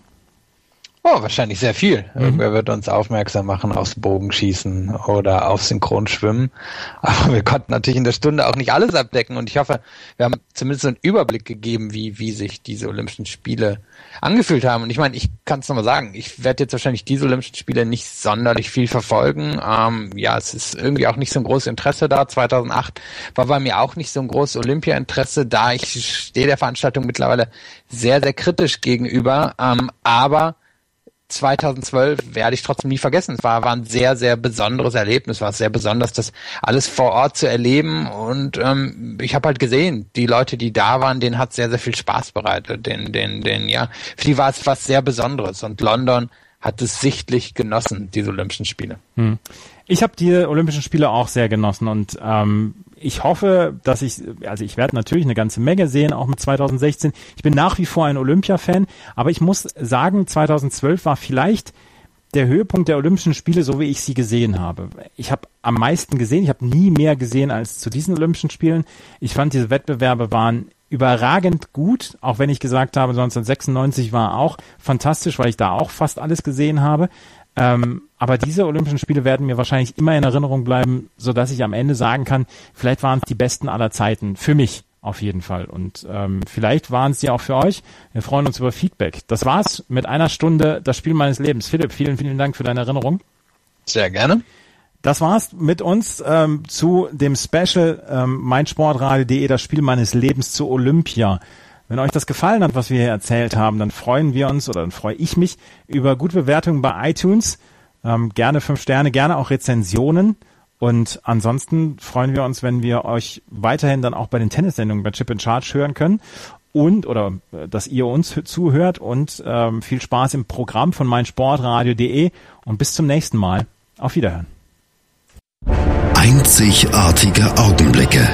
Oh, wahrscheinlich sehr viel. Mhm. Irgendwer wird uns aufmerksam machen aufs Bogenschießen oder auf Synchronschwimmen. Aber wir konnten natürlich in der Stunde auch nicht alles abdecken und ich hoffe, wir haben zumindest einen Überblick gegeben, wie, wie sich diese Olympischen Spiele angefühlt haben. Und ich meine, ich kann es nochmal sagen, ich werde jetzt wahrscheinlich diese Olympischen Spiele nicht sonderlich viel verfolgen. Ähm, ja, es ist irgendwie auch nicht so ein großes Interesse da. 2008 war bei mir auch nicht so ein großes Olympia-Interesse da. Ich stehe der Veranstaltung mittlerweile sehr, sehr kritisch gegenüber. Ähm, aber 2012 werde ich trotzdem nie vergessen. Es war, war ein sehr, sehr besonderes Erlebnis. Es war sehr besonders, das alles vor Ort zu erleben. Und ähm, ich habe halt gesehen, die Leute, die da waren, denen hat sehr, sehr viel Spaß bereitet. Den, den, den, ja, für die war es was sehr Besonderes. Und London hat es sichtlich genossen, diese Olympischen Spiele. Hm. Ich habe die Olympischen Spiele auch sehr genossen und ähm, ich hoffe, dass ich, also ich werde natürlich eine ganze Menge sehen, auch mit 2016. Ich bin nach wie vor ein Olympia-Fan, aber ich muss sagen, 2012 war vielleicht der Höhepunkt der Olympischen Spiele, so wie ich sie gesehen habe. Ich habe am meisten gesehen, ich habe nie mehr gesehen als zu diesen Olympischen Spielen. Ich fand, diese Wettbewerbe waren überragend gut, auch wenn ich gesagt habe, 1996 war auch fantastisch, weil ich da auch fast alles gesehen habe. Ähm, aber diese Olympischen Spiele werden mir wahrscheinlich immer in Erinnerung bleiben, so dass ich am Ende sagen kann, vielleicht waren es die besten aller Zeiten für mich auf jeden Fall. Und ähm, vielleicht waren es ja auch für euch. Wir freuen uns über Feedback. Das war's mit einer Stunde das Spiel meines Lebens. Philipp, vielen, vielen Dank für deine Erinnerung. Sehr gerne. Das war's mit uns ähm, zu dem Special ähm, meinsportradio.de, das Spiel meines Lebens zu Olympia. Wenn euch das gefallen hat, was wir hier erzählt haben, dann freuen wir uns oder dann freue ich mich über gute Bewertungen bei iTunes. Ähm, gerne fünf Sterne, gerne auch Rezensionen. Und ansonsten freuen wir uns, wenn wir euch weiterhin dann auch bei den Tennissendungen bei Chip in Charge hören können und oder äh, dass ihr uns zuhört und ähm, viel Spaß im Programm von meinsportradio.de und bis zum nächsten Mal. Auf Wiederhören. Einzigartige Augenblicke.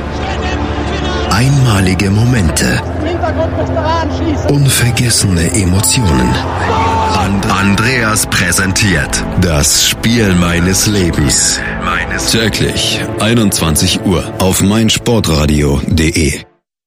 Einmalige Momente. Unvergessene Emotionen. Andreas präsentiert das Spiel meines Lebens. Täglich 21 Uhr auf meinsportradio.de.